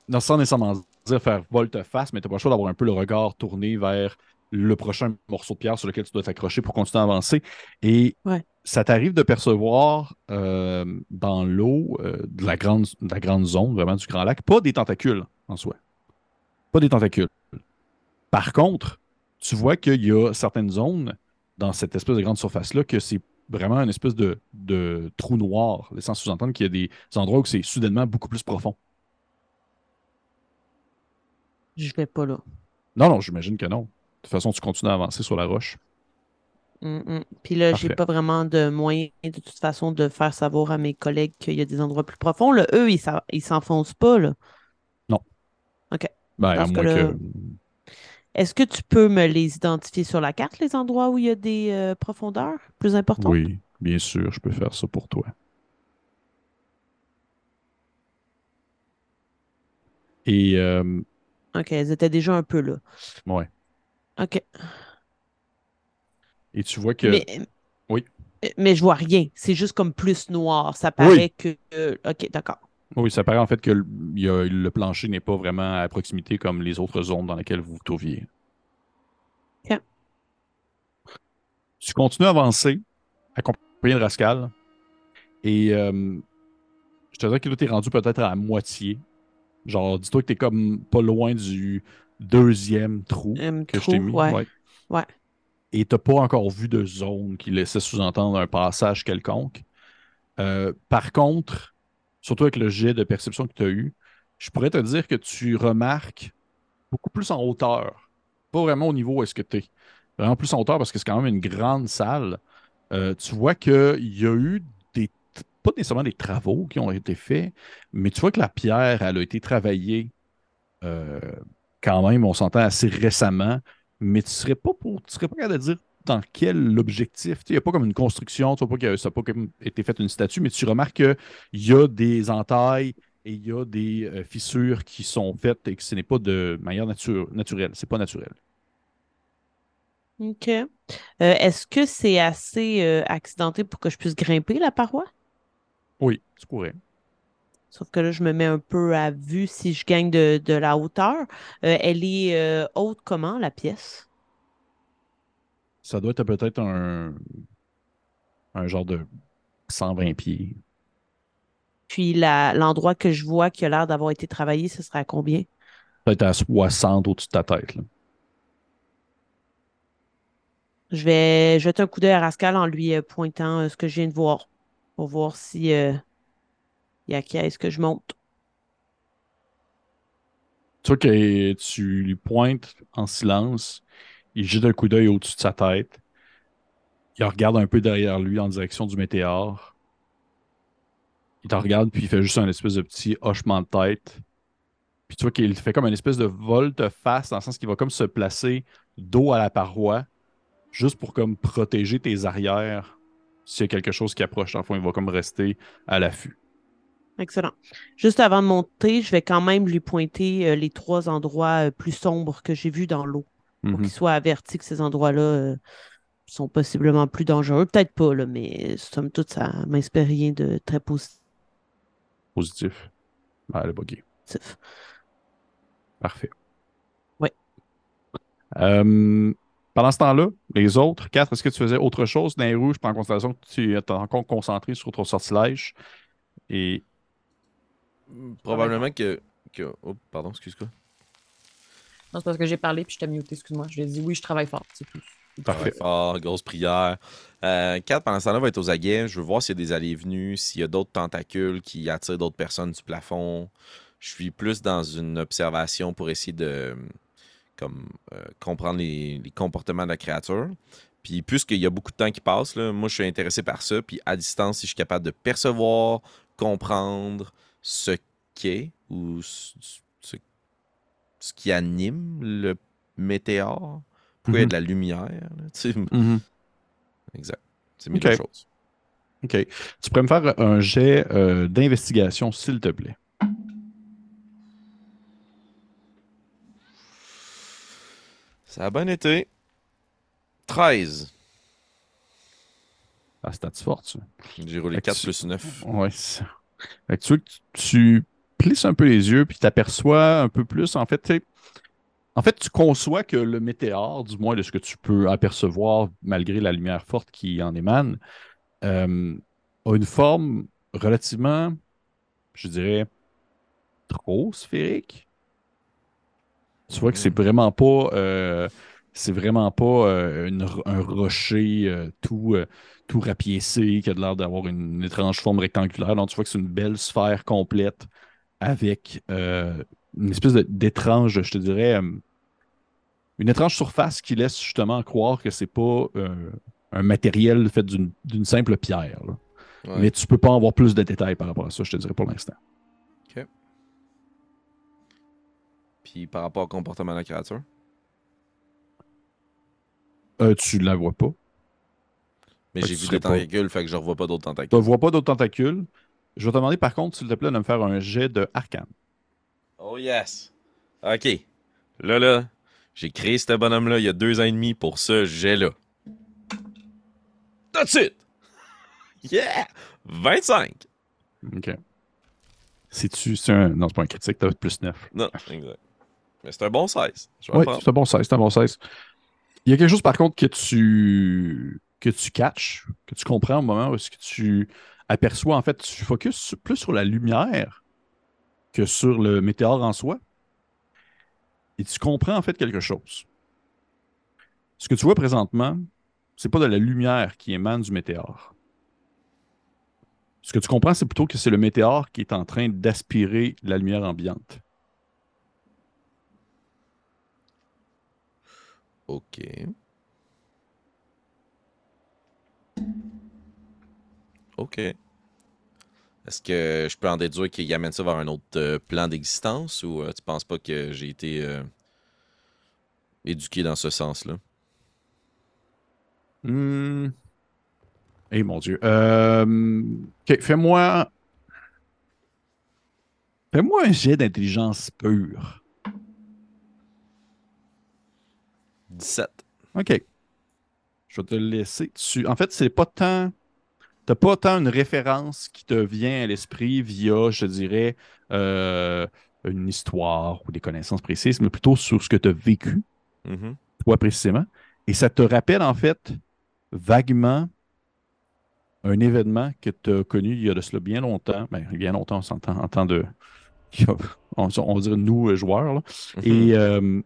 Non, sans nécessairement dire faire volte-face, mais tu n'as pas le choix d'avoir un peu le regard tourné vers le prochain morceau de pierre sur lequel tu dois t'accrocher pour continuer à avancer. Et Ouais. ça t'arrive de percevoir euh, dans l'eau euh, de, la grande, de la grande zone, vraiment du Grand Lac, pas des tentacules en soi. Pas des tentacules. Par contre, tu vois qu'il y a certaines zones dans cette espèce de grande surface-là que c'est vraiment une espèce de, de trou noir, laissant sous-entendre qu'il y a des endroits où c'est soudainement beaucoup plus profond. Je vais pas là. Non, non, j'imagine que non. De toute façon, tu continues à avancer sur la roche. Mm, mm. Puis là, j'ai pas vraiment de moyen, de toute façon, de faire savoir à mes collègues qu'il y a des endroits plus profonds. Là, eux, ils s'en- ils s'enfoncent pas, là. Ben, à Parce que moins là- que. Est-ce que tu peux me les identifier sur la carte, les endroits où il y a des euh, profondeurs plus importantes? Oui, bien sûr, je peux faire ça pour toi. Et euh, OK, elles étaient déjà un peu là. ouais. OK. Et tu vois que. Mais, Oui. mais je vois rien. C'est juste comme plus noir. Ça paraît que. euh, OK, d'accord. Oui, ça paraît en fait que le, il y a- le plancher n'est pas vraiment à proximité comme les autres zones dans lesquelles vous vous trouviez. Ok. Tu continues à avancer, accompagné de Rascal. Et euh, je te dirais que là, tu es rendu peut-être à la moitié. Genre, dis-toi que tu es comme pas loin du deuxième trou que je t'ai mis. ouais. Ouais. Et tu n'as pas encore vu de zone qui laissait sous-entendre un passage quelconque. Euh, par contre, surtout avec le jet de perception que tu as eu, je pourrais te dire que tu remarques beaucoup plus en hauteur. Pas vraiment au niveau où est-ce que tu es. Vraiment plus en hauteur parce que c'est quand même une grande salle. Euh, tu vois qu'il y a eu des. Pas nécessairement des travaux qui ont été faits, mais tu vois que la pierre, elle a été travaillée euh, quand même, on s'entend assez récemment, mais tu serais pas pour. Tu serais pas capable de dire dans quel objectif. Il n'y a pas comme une construction, tu vois pas que ça n'a pas été fait une statue, mais tu remarques qu'il y a des entailles et il y a des euh, fissures qui sont faites et que ce n'est pas de manière nature, naturelle. C'est pas naturel. OK. Euh, Est-ce que c'est assez euh, accidenté pour que je puisse grimper la paroi? Oui, tu pourrais. Sauf que là, je me mets un peu à vue si je gagne de, de la hauteur. Elle est haute comment, la pièce? Ça doit être peut-être un, un genre de 120 pieds. Puis l'endroit que je vois qui a l'air d'avoir été travaillé, ce serait à combien? Peut-être à 60 au-dessus de ta tête. là. Je vais jeter un coup d'œil à Rascal en lui euh, pointant euh, ce que je viens de voir pour voir si euh, il y a qui est-ce que je monte. Tu vois que tu lui pointes en silence. Il jette un coup d'œil au-dessus de sa tête. Il regarde un peu derrière lui en direction du météore. Il te regarde, puis il fait juste un espèce de petit hochement de tête. Puis tu vois qu'il fait comme une espèce de volte-face, dans le sens qu'il va comme se placer dos à la paroi, juste pour comme protéger tes arrières s'il y a quelque chose qui approche. Fond, il va comme rester à l'affût. Excellent. Juste avant de monter, je vais quand même lui pointer euh, les trois endroits euh, plus sombres que j'ai vus dans l'eau pour Mhm. qu'il soit averti que ces endroits-là euh, sont possiblement plus dangereux. Peut-être pas, là, mais somme toute, ça m'inspire rien de très positif. Positif. Ah, le buggy. Parfait. Ouais. Euh, pendant ce temps-là, les autres, quatre, est-ce que tu faisais autre chose dans les rouges? Je prends en considération que tu es encore concentré sur ton sortilège. Et Probablement que. que... Oh, pardon, excuse-moi. Non, c'est parce que j'ai parlé puis je t'ai muté, excuse-moi. Je lui ai dit oui, je travaille fort, c'est tout. parfait. Ah, grosse prière. Euh, Kat, pendant ce temps-là, va être aux aguets. Je veux voir s'il y a des allées et venues, s'il y a d'autres tentacules qui attirent d'autres personnes du plafond. Je suis plus dans une observation pour essayer de comme, euh, comprendre les, les comportements de la créature. Puis, puisqu'il y a beaucoup de temps qui passe, là, moi, je suis intéressé par ça. Puis, à distance, si je suis capable de percevoir, comprendre ce qu'est ou ce, qui anime le météore, a Mhm. de la lumière. là, tu sais. Mhm. Exact. C'est mille Ok. choses. OK. Tu pourrais me faire un jet euh, d'investigation, s'il te plaît. Ça a bien été. 13. Ah, stats forte, ça. J'ai roulé Fait que 4 tu- plus 9. Ouais. c'est- Fait que tu vois que tu plisses un peu les yeux puis t'aperçois un peu plus. En fait, tu en fait, tu conçois que le météore, du moins de ce que tu peux apercevoir malgré la lumière forte qui en émane, euh, a une forme relativement, je dirais, trop sphérique. Tu vois que c'est vraiment pas, euh, c'est vraiment pas euh, une un rocher tout, tout rapiécé qui a l'air d'avoir une, étrange forme rectangulaire. Donc, tu vois que c'est une belle sphère complète avec euh, une espèce d'étrange, je te dirais, euh, une étrange surface qui laisse justement croire que c'est pas euh, un matériel fait d'une simple pierre. Ouais. Mais tu peux pas avoir plus de détails par rapport à ça, je te dirais pour l'instant. Puis par rapport au comportement de la créature? Euh, tu la vois pas. Mais j'ai tu vu des pas- tentacules, fait que je revois pas d'autres Tu ne tentacules. vois pas d'autres tentacules. Je vais te demander par contre, s'il te plaît, de me faire un jet de arcane. Oh yes! Ok. Là, là, j'ai créé ce bonhomme-là il y a deux ans et demi pour ce jet-là. That's it! Yeah! 25! OK. C'est-tu. C'est un. Non, c'est pas un critique, t'as plus 9. Non, exact. Mais c'est un bon 16. Je vais Oui, c'est un bon 16, c'est un bon 16. Il y a quelque chose par contre que tu. que tu catches, que tu comprends au moment où est-ce que tu aperçois, en fait, tu focuses plus sur la lumière que sur le météore en soi. Et tu comprends en fait quelque chose. Ce que tu vois présentement, c'est pas de la lumière qui émane du météore. Ce que tu comprends, c'est plutôt que c'est le météore qui est en train d'aspirer la lumière ambiante. Ok. Ok. Est-ce que je peux en déduire qu'il amène ça vers un autre euh, plan d'existence ou euh, tu penses pas que j'ai été euh, éduqué dans ce sens-là? Hmm. Eh mon Dieu. Euh, ok, fais-moi. Fais-moi un jet d'intelligence pure. 17. OK. Je vais te le laisser. Tu... En fait, c'est pas tant. T'as pas tant une référence qui te vient à l'esprit via, je dirais, euh, une histoire ou des connaissances précises, mais plutôt sur ce que tu as vécu, Mhm. toi précisément. Et ça te rappelle, en fait, vaguement un événement que tu as connu il y a de cela bien longtemps. Ben, bien longtemps, on s'entend en temps de. On, on va dire nous, euh, joueurs. là. Mhm. Et euh,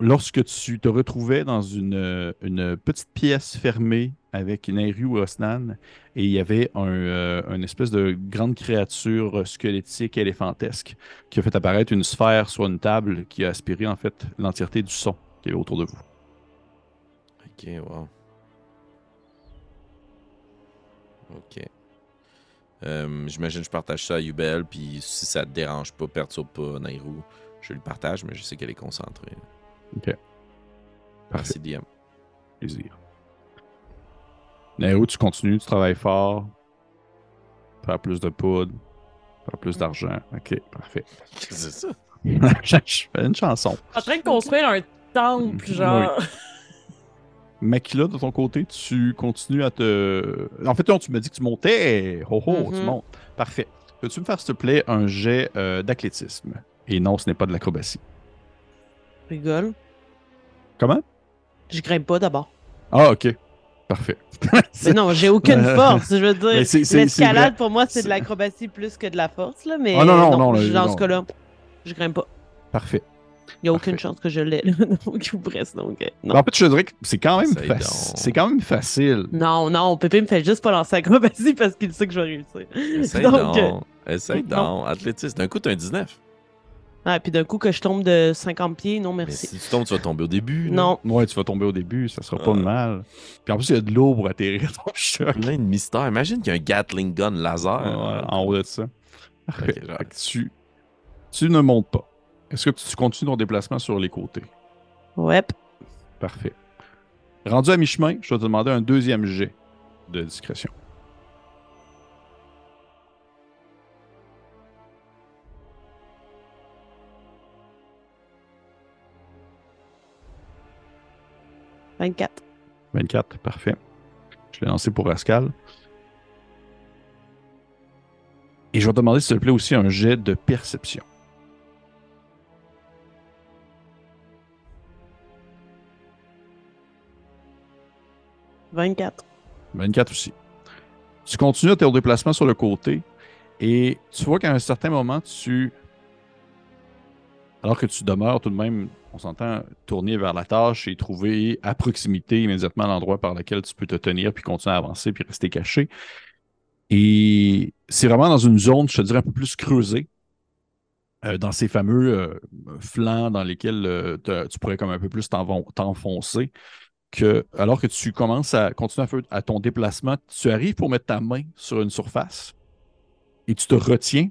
lorsque tu te retrouvais dans une, une petite pièce fermée avec Nairu Osnan et il y avait un, euh, une espèce de grande créature squelettique éléphantesque qui a fait apparaître une sphère sur une table qui a aspiré en fait l'entièreté du son qui est autour de vous. Ok, wow. Ok. Euh, J'imagine que je partage ça à Yubel, puis si ça te dérange pas, perturbe pas Nairou, je le partage, mais je sais qu'elle est concentrée. Ok. Merci, DM. Plaisir. Nairu, tu continues, tu travailles fort. Faire plus de poudre. Faire plus d'argent. Ok, parfait. Qu'est-ce que c'est ça? je fais une chanson. En train de construire un temple, genre. Makila, de ton côté, tu continues à te. En fait, non, tu m'as dit que tu montais. Ho ho, tu Mhm. montes. Parfait. Peux-tu me faire, s'il te plaît, un jet euh, d'athlétisme? Et non, ce n'est pas de l'acrobatie. Rigole. Comment? Je grimpe pas d'abord. Ah, ok. Parfait. Mais non, j'ai aucune force. Je veux dire, l'escalade pour moi, c'est de l'acrobatie plus que de la force, là. Mais Ah, non, non, non, je- là, dans non. ce cas-là, je grimpe pas. Parfait. Il n'y a aucune Parfait. chance que je l'ai. Donc, ou presque. Donc, euh, non. En fait, je dirais que c'est quand même, Essaye faci- donc. c'est quand même facile. Non, non, Pépé me fait juste pas lancer acrobatie parce qu'il sait que je vais réussir. Essaye Donc, euh, donc. Essaye non. donc. Athlétisme. D'un coup, t'as un 19. Ah, puis d'un coup que je tombe de 50 pieds, non Mais merci. si tu tombes, tu vas tomber au début. là. Non. Ouais, tu vas tomber au début, ça sera pas Ah. mal. Puis en plus, il y a de l'eau pour atterrir ton choc. Plein de mystères. Imagine qu'il y a un Gatling gun laser. Ouais, en haut de ça. Tu, tu ne montes pas. Est-ce que tu continues ton déplacement sur les côtés? Ouais. Parfait. Rendu à mi-chemin, je vais te demander un deuxième jet de discrétion. « 24. 24, parfait. Je l'ai lancé pour Rascal. Et je vais te demander, s'il te plaît, aussi un jet de perception. « 24. 24 aussi. Tu continues ton déplacement sur le côté et tu vois qu'à un certain moment, tu. Alors que tu demeures tout de même, on s'entend, tourner vers la tâche et trouver à proximité immédiatement l'endroit par lequel tu peux te tenir puis continuer à avancer puis rester caché. Et c'est vraiment dans une zone, je te dirais, un peu plus creusée. euh, dans ces fameux euh, flancs dans lesquels euh, tu pourrais comme un peu plus t'enfoncer que alors que tu commences à continuer à, faire- à ton déplacement, tu arrives pour mettre ta main sur une surface et tu te retiens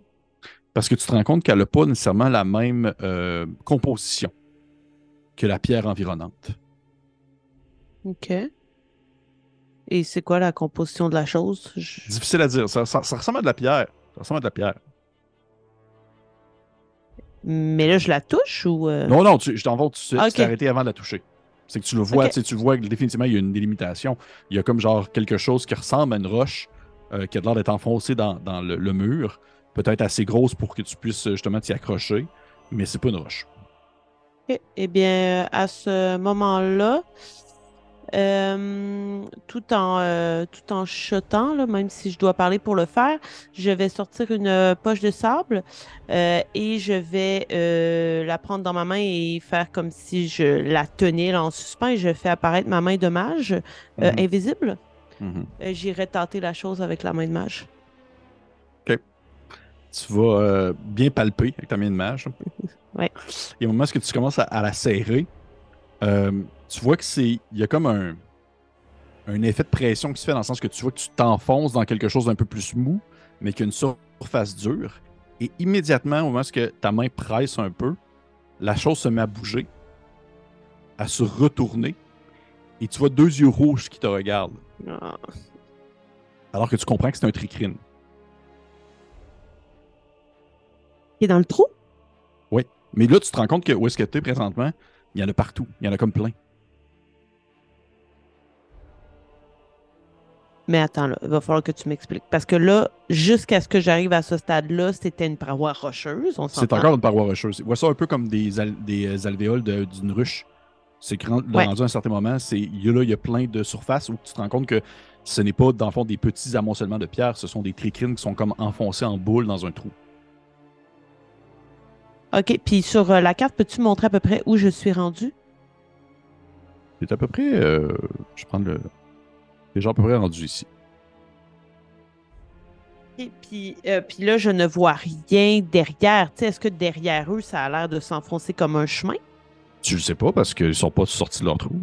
parce que tu te rends compte qu'elle n'a pas nécessairement la même euh, composition que la pierre environnante. OK. Et c'est quoi la composition de la chose? Je- Difficile à dire. Ça, ça- ça ressemble à de la pierre. Ça ressemble à de la pierre. Mais là, je la touche ou... euh, Non, non, tu, je t'en vais tout de suite. Ok. Tu t'es arrêté avant de la toucher. C'est que tu le vois, Ok. tu vois que définitivement, il y a une délimitation. Il y a comme genre quelque chose qui ressemble à une roche euh, qui a l'air d'être enfoncée dans, dans le, le mur. Peut-être assez grosse pour que tu puisses euh, justement t'y accrocher, mais c'est pas une roche. Eh bien, à ce moment-là, euh, tout en euh, tout en là, même si je dois parler pour le faire, je vais sortir une euh, poche de sable et je vais la prendre dans ma main et faire comme si je la tenais là, en suspens et je fais apparaître ma main de mage Mhm. invisible. Mhm. J'irai tenter la chose avec la main de mage. Tu vas euh, bien palper avec ta main de mage. Ouais. Et au moment où tu commences à, à la serrer, euh, tu vois que c'est. Il y a comme un, un effet de pression qui se fait dans le sens que tu vois que tu t'enfonces dans quelque chose d'un peu plus mou, mais qui a une surface dure. Et immédiatement, au moment où ta main presse un peu, la chose se met à bouger, à se retourner, et tu vois deux yeux rouges qui te regardent, Ah. alors que tu comprends que c'est un tricrine. Qui est dans le trou? Mais là, tu te rends compte que où est-ce que tu es présentement, il y en a partout. Il y en a comme plein. Mais attends, là, il va falloir que tu m'expliques. Parce que là, jusqu'à ce que j'arrive à ce stade-là, c'était une paroi rocheuse. On C'est encore une paroi rocheuse. Vois ça un peu comme des, al- des euh, alvéoles de- d'une ruche. C'est Ouais. rendu à un certain moment, c'est il y a là, il y a plein de surfaces où tu te rends compte que ce n'est pas, dans le fond, des petits amoncellements de pierres, ce sont des tricrines qui sont comme enfoncés en boule dans un trou. OK. Puis sur euh, la carte, peux-tu montrer à peu près où je suis rendu? C'est à peu près. euh, je prends le. Les gens à peu près rendus ici. Et puis, euh, puis là, je ne vois rien derrière. Tu sais, Est-ce que derrière eux, ça a l'air de s'enfoncer comme un chemin? Tu le sais pas parce qu'ils sont pas sortis de leur trou.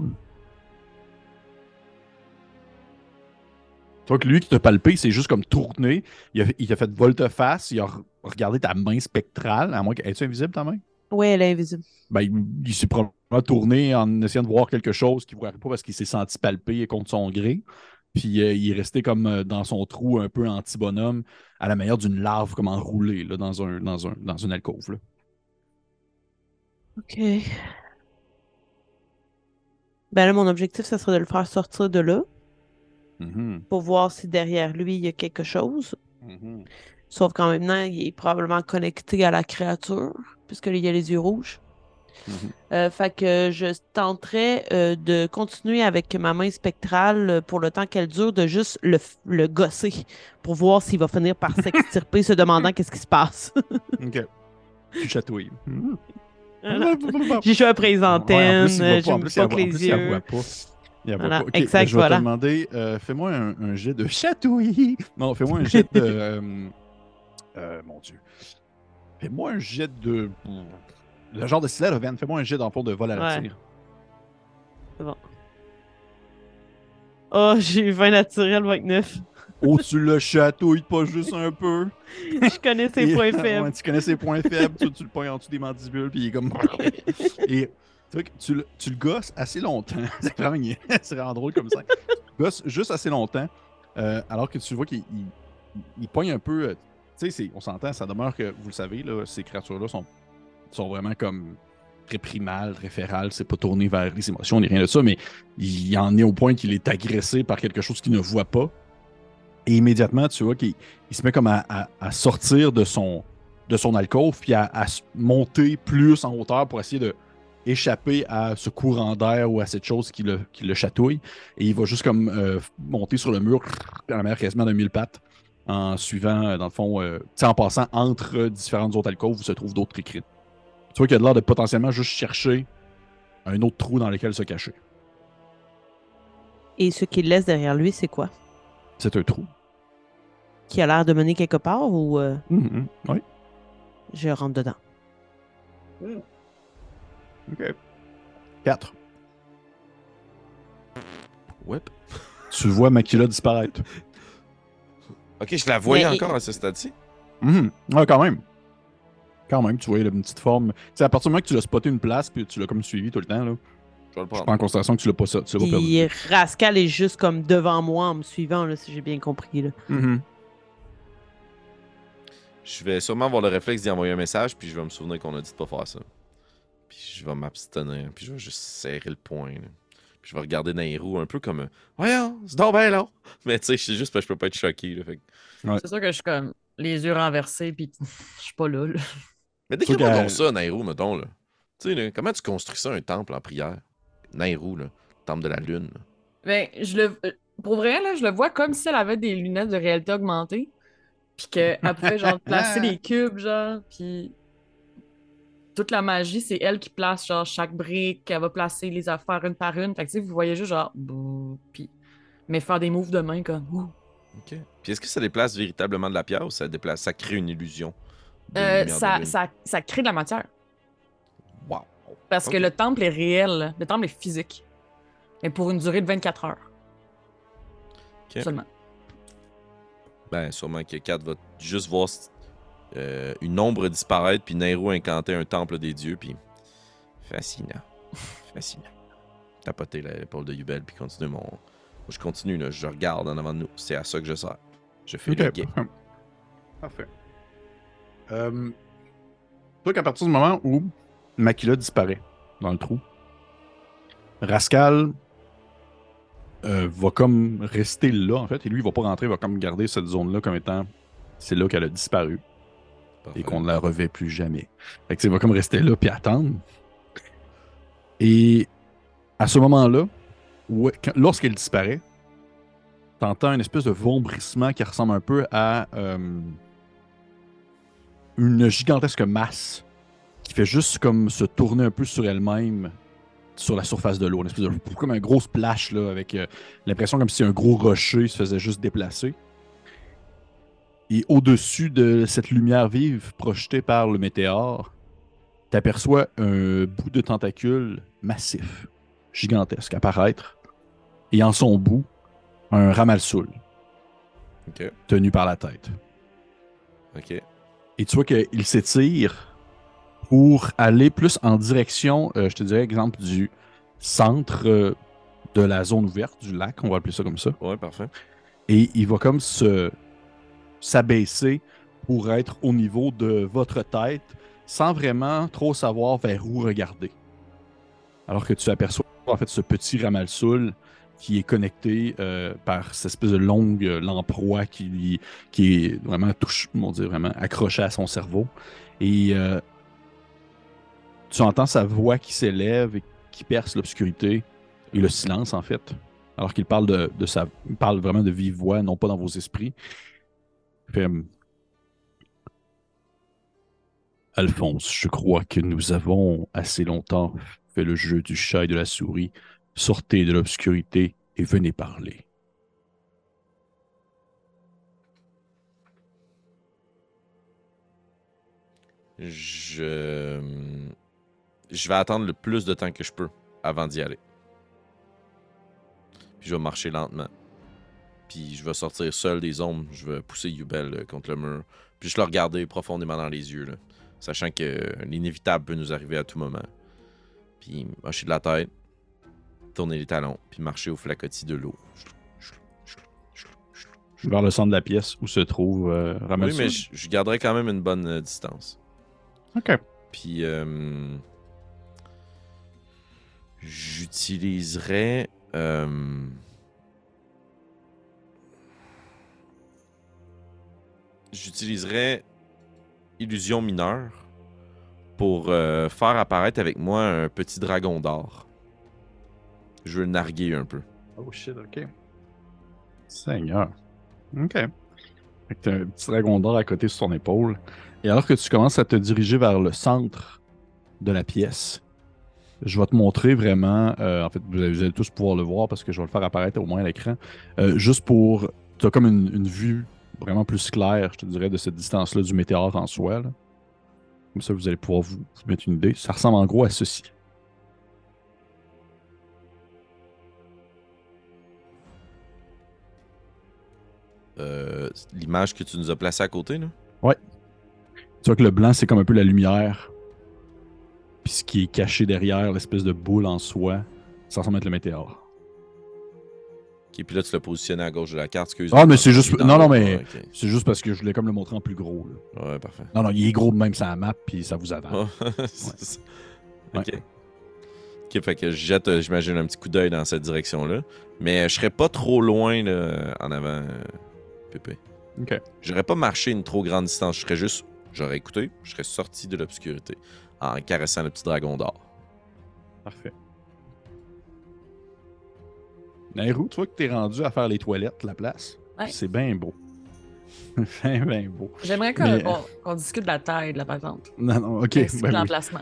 Que lui qui t'a palpé, c'est juste comme tourné. Il a, il a fait volte-face. Il a re- regardé ta main spectrale. À moins que. Es-tu invisible ta main? Oui, elle est invisible. Ben, il, il s'est probablement tourné en essayant de voir quelque chose qu'il ne voyait pas parce qu'il s'est senti palper contre son gré. Puis euh, il est resté comme euh, dans son trou un peu anti-bonhomme, à la manière d'une larve comme enroulée là, dans, un, dans, un, dans une alcôve. là. OK. Ben là, mon objectif, ça serait de le faire sortir de là Mhm, pour voir si derrière lui, il y a quelque chose. mhm. Sauf qu'en même temps, il est probablement connecté à la créature, puisque là, il y a les yeux rouges. Mhm. Euh, fait que je tenterais euh, de continuer avec ma main spectrale euh, pour le temps qu'elle dure, de juste le, le gosser pour voir s'il va finir par s'extirper, se demandant qu'est-ce qui se passe. Ok. Tu chatouilles. Ouais, J'ai joué plus, il voit je pas- me que les yeux. Il Voilà, pas. Exact, je vais voilà. te demander, euh, fais-moi un, un jet de chatouille. Non, fais-moi un jet de. euh, euh, mon Dieu. Fais-moi un jet de. Le genre de stylet, Ven. Fais-moi un jet d'emploi de vol à la Ouais. tire. Oh, j'ai eu 20 naturel, 29. Oh, tu le chatouilles pas juste un peu. je connais ses Et- points Ouais, faibles. tu connais ses points faibles, tu, tu le pognes en dessous des mandibules, puis il est comme. Et tu, tu, le, tu le gosses assez longtemps. C'est vraiment, c'est vraiment drôle comme ça. Tu le gosses juste assez longtemps, euh, alors que tu vois qu'il il, il- il pogne un peu. Tu sais, on s'entend, ça demeure que, vous le savez, là, ces créatures-là sont, vraiment comme très primales, très. C'est pas tourné vers les émotions ni rien de ça, mais il en est au point qu'il est agressé par quelque chose qu'il ne voit pas. Et immédiatement, tu vois qu'il il se met comme à, sortir de son, alcôve, puis à, monter plus en hauteur pour essayer de échapper à ce courant d'air ou à cette chose qui le, qui le chatouille. Et il va juste comme euh, monter sur le mur à la manière quasiment de mille pattes en suivant, euh, dans le fond, euh, en passant entre différentes autres alcôves où se trouvent d'autres écrits. Tu vois qu'il a l'air de potentiellement juste chercher un autre trou dans lequel se cacher. Et ce qu'il laisse derrière lui, c'est quoi? C'est un trou. Qui a l'air de mener quelque part ou euh, Mhm, Oui. je rentre dedans? OK. 4. Ouais. Tu vois Makila disparaître. Ok, je la voyais Mais- encore à ce stade-ci. Mhm. Ouais, quand même. Quand même, tu vois, il a une petite forme. Tu sais, à partir du moment que tu l'as spoté une place, puis tu l'as comme suivi tout le temps, là, Je le prends en considération que tu l'as pas, ça- tu l'as pas perdu. Puis Rascal est juste comme devant moi en me suivant, là, si j'ai bien compris. Là. Mhm. Je vais sûrement avoir le réflexe d'y envoyer un message, puis je vais me souvenir qu'on a dit de pas faire ça. Puis je vais m'abstenir, puis je vais juste serrer le poing. là. Je vais regarder dans les roues un peu comme Voyons, c'est donc bien long. Mais tu sais, c'est juste parce que je peux pas être choqué. là, fait que- C'est sûr que je suis comme les yeux renversés, puis je suis pas là. là. Mais décris-moi donc ça, Nairou, mettons. Là. Tu sais, là, comment tu construis ça, un temple en prière? Nairou, là, temple de la lune. là. Ben, je le. euh, Pour vrai, là, je le vois comme si elle avait des lunettes de réalité augmentée. Puis qu'elle pouvait, genre, placer des cubes, genre. Puis. Toute la magie, c'est elle qui place, genre, chaque brique. Elle va placer les affaires une par une. Fait que, tu sais, vous voyez juste, genre. bouh, Puis. Mais faire des moves de main, comme. ouh. OK. Puis est-ce que ça déplace véritablement de la pierre ou ça déplace, ça crée une illusion Euh, ça, ça, ça crée de la matière. Wow. Parce que le temple est réel. Le temple est physique. Mais pour une durée de 24 heures. Ok. Seulement. Ben, sûrement que Kat va juste voir euh, une ombre disparaître, puis Nairo incanter un temple des dieux, puis. Fascinant. Fascinant. Tapoter l'épaule de Yubel, puis continuer mon. Je continue, là. Je regarde en avant de nous. C'est à ça que je sers. Je fais le Ok. guet. Parfait. Euh, toi, qu'à partir du moment où Makila disparaît dans le trou, Rascal euh, va comme rester là, en fait, et lui, il va pas rentrer, il va comme garder cette zone-là comme étant c'est là qu'elle a disparu Et qu'on ne la revêt plus jamais. Fait que, va comme rester là puis attendre. Et à ce moment-là, lorsqu'elle disparaît, t'entends une espèce de vombrissement qui ressemble un peu à euh, une gigantesque masse qui fait juste comme se tourner un peu sur elle-même sur la surface de l'eau. Une espèce de- Comme un gros splash, là, avec euh, l'impression comme si un gros rocher se faisait juste déplacer. Et au-dessus de cette lumière vive projetée par le météore, tu aperçois un bout de tentacule massif, gigantesque, apparaître. Et en son bout, un ramalsoul Ok. tenu par la tête. Ok. Et tu vois qu'il s'étire pour aller plus en direction, euh, je te dirais, exemple, du centre euh, de la zone ouverte du lac, on va appeler ça comme ça. Ouais, parfait. Et il va comme se s'abaisser pour être au niveau de votre tête sans vraiment trop savoir vers où regarder. Alors que tu aperçois en fait ce petit ramalsoul qui est connecté euh, par cette espèce de longue euh, lamproie qui, lui- qui est vraiment touche, on dit vraiment accroché à son cerveau. Et euh, tu entends sa voix qui s'élève et qui perce l'obscurité et le silence en fait. Alors qu'il parle de, de sa. il parle vraiment de vive voix, non pas dans vos esprits. Alphonse, je crois que nous avons assez longtemps fait le jeu du chat et de la souris. Sortez de l'obscurité et venez parler. Je. Je vais attendre le plus de temps que je peux avant d'y aller. Puis je vais marcher lentement. Puis je vais sortir seul des ombres. Je vais pousser Yubel euh, contre le mur. Puis je le regarder profondément dans les yeux, là, sachant que l'inévitable peut nous arriver à tout moment. Puis hocher de la tête, tourner les talons, puis marcher au flacotis de l'eau. Vers le centre de la pièce où se trouve euh, Oui, mais je, je garderai quand même une bonne euh, distance. Ok. Puis euh, j'utiliserais euh, j'utiliserais illusion mineure pour euh, faire apparaître avec moi un petit dragon d'or. Je veux le narguer un peu. Oh shit, ok. Seigneur. Ok. Fait que t'as un petit dragon d'or à côté sur ton épaule. Et alors que tu commences à te diriger vers le centre de la pièce, je vais te montrer vraiment. euh, en fait, vous allez, vous allez tous pouvoir le voir parce que je vais le faire apparaître au moins à l'écran. Euh, juste pour. Tu as comme une, une vue vraiment plus claire, je te dirais, de cette distance-là du météore en soi. là. Comme ça, vous allez pouvoir vous, vous mettre une idée. Ça ressemble en gros à ceci. Euh, L'image que tu nous as placée à côté, là? Tu vois que le blanc, c'est comme un peu la lumière. Puis ce qui est caché derrière, l'espèce de boule en soi, ça ressemble à être le météore. Ok, puis là, tu l'as positionné à gauche de la carte. Ah, mais c'est juste- non, non, mais- C'est juste parce que je voulais comme le montrer en plus gros. là. Ouais, parfait. Non, non, il est gros de même sur la map, puis ça vous. Oh, ça. Ouais. Ok. Ok, fait que je jette, euh, j'imagine, un petit coup d'œil dans cette direction-là. Mais euh, je serais pas trop loin là, en avant, euh, Pépé. Ok. J'aurais pas marché une trop grande distance. Je serais juste. J'aurais écouté, je serais sorti de l'obscurité en caressant le petit dragon d'or. Parfait. Nairou, tu vois que t'es rendu à faire les toilettes, la place. Ouais. C'est bien beau. bien, bien beau. J'aimerais qu'on Mais- qu'on- discute de la taille de la patente. Non, non, ok. ben oui. l'emplacement.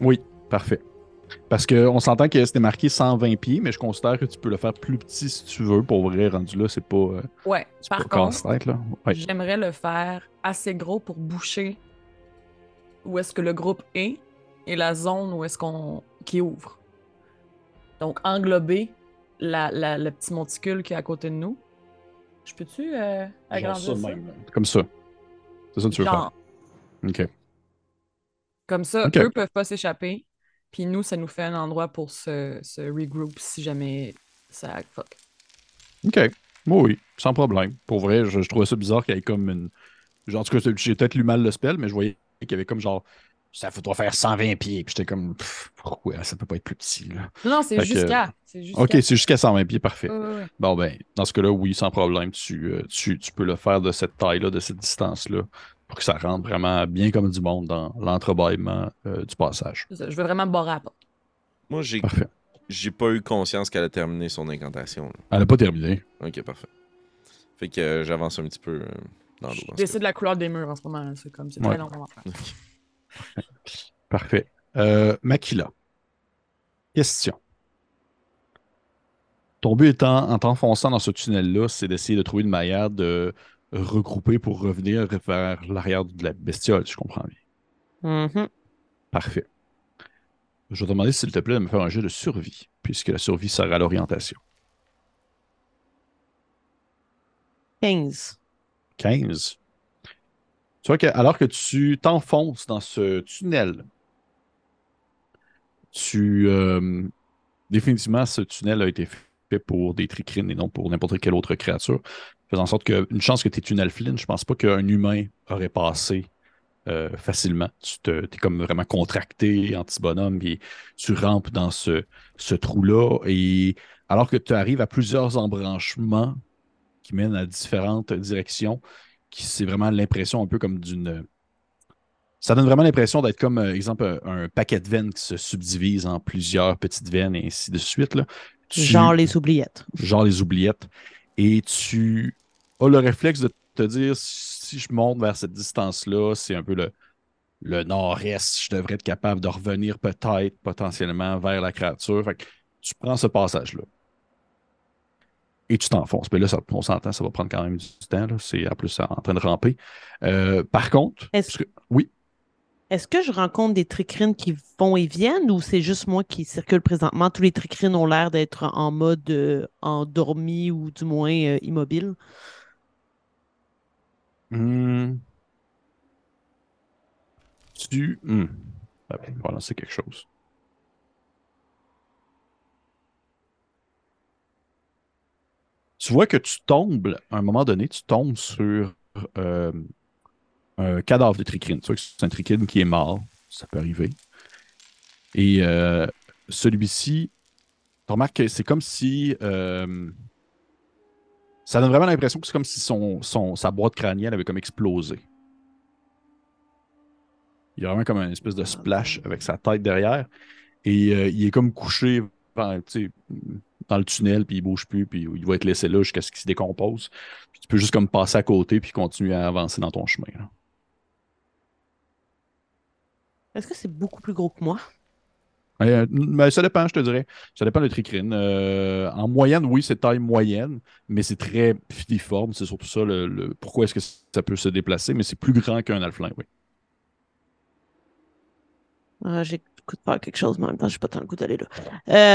Oui, parfait. Parce qu'on s'entend que c'était marqué 120 pieds, mais je considère que tu peux le faire plus petit si tu veux. Pour vrai, rendu là, c'est pas, euh, Ouais, par pas contre. Ouais. j'aimerais le faire assez gros pour boucher où est-ce que le groupe est et la zone où est-ce qu'on qui ouvre. Donc englober la, la- le petit monticule qui est à côté de nous. Je peux-tu euh, agrandir ça même. Comme ça. C'est ça que tu veux Genre, faire. OK. comme ça, Ok. eux peuvent pas s'échapper. Puis nous, ça nous fait un endroit pour se, se regroup si jamais ça fuck. OK. Oui, oui, sans problème. Pour vrai, je, je trouvais ça bizarre qu'il y ait comme une. Genre, en tout cas, j'ai peut-être lu mal le spell, mais je voyais qu'il y avait comme genre. Ça faudra faire 120 pieds. Puis j'étais comme. pff, pourquoi? Ça peut pas être plus petit, là. Non, c'est que- jusqu'à. OK, c'est jusqu'à 120 pieds, parfait. Bon, ben, dans ce cas-là, oui, sans problème, tu, euh, tu, tu peux le faire de cette taille-là, de cette distance-là, pour que ça rentre vraiment bien comme du monde dans l'entrebâillement euh, du passage. Ça, Je veux vraiment barrer à la porte. Moi, j'ai Parfait. j'ai pas eu conscience qu'elle a terminé son incantation. là. Elle n'a pas terminé. Ok, parfait. Fait que euh, j'avance un petit peu euh, dans l'eau. Je décide la couleur des murs en ce moment. là. C'est comme c'est Ouais. très long. Parfait. Euh, Makila. Question. Ton but étant, en t'enfonçant dans ce tunnel-là, c'est d'essayer de trouver une manière de regrouper pour revenir vers l'arrière de la bestiole, si je comprends bien. Mhm. Parfait. Je vais te demander, s'il te plaît, de me faire un jeu de survie, puisque la survie sera l'orientation. 15. 15. Tu vois que, alors que tu t'enfonces dans ce tunnel, tu. euh, définitivement, ce tunnel a été fait pour des tricrines et non pour n'importe quelle autre créature. Faisant en sorte qu'une chance que tu es tunnel flint, je pense pas qu'un humain aurait passé euh, facilement. Tu es comme vraiment contracté, anti-bonhomme, et tu rampes dans ce, ce trou-là. Et alors que tu arrives à plusieurs embranchements qui mènent à différentes directions, qui c'est vraiment l'impression un peu comme d'une. Ça donne vraiment l'impression d'être comme, euh, exemple, un, un paquet de veines qui se subdivise en plusieurs petites veines et ainsi de suite. Là. Tu- Genre les oubliettes. genre les oubliettes. Et tu as le réflexe de te dire si je monte vers cette distance-là, c'est un peu le, le nord-est, je devrais être capable de revenir peut-être potentiellement vers la créature. Fait que tu prends ce passage-là. Et tu t'enfonces. Mais là, ça, on s'entend, ça va prendre quand même du temps. C'est en plus en train de ramper. Euh, par contre, Est-ce- que- oui, Est-ce que je rencontre des tricrines qui vont et viennent ou c'est juste moi qui circule présentement? Tous les tricrines ont l'air d'être en mode euh, endormi ou du moins euh, immobile. Hmm. Tu. hmm. Ben, Voilà, c'est quelque chose. Tu vois que tu tombes, à un moment donné, tu tombes sur euh, un cadavre de tricrine. Tu vois que c'est un tricrine qui est mort. Ça peut arriver. Et euh, celui-ci, tu remarques que c'est comme si. euh, ça donne vraiment l'impression que c'est comme si son, son- sa boîte crânienne avait comme explosé. Il y a vraiment comme une espèce de splash avec sa tête derrière. Et il est comme couché dans, le tunnel, puis il bouge plus, puis il va être laissé là jusqu'à ce qu'il se décompose. Puis tu peux juste comme passer à côté, puis continuer à avancer dans ton chemin. là. Est-ce que c'est beaucoup plus gros que moi? Euh, mais ça dépend, je te dirais. Ça dépend de tricrine. Euh, en moyenne, oui, c'est taille moyenne, mais c'est très filiforme. C'est surtout ça le, le- pourquoi est-ce que ça peut se déplacer, mais c'est plus grand qu'un alflin, oui. J'ai le goût de faire quelque chose, mais en même temps, j'ai pas tant le goût d'aller là.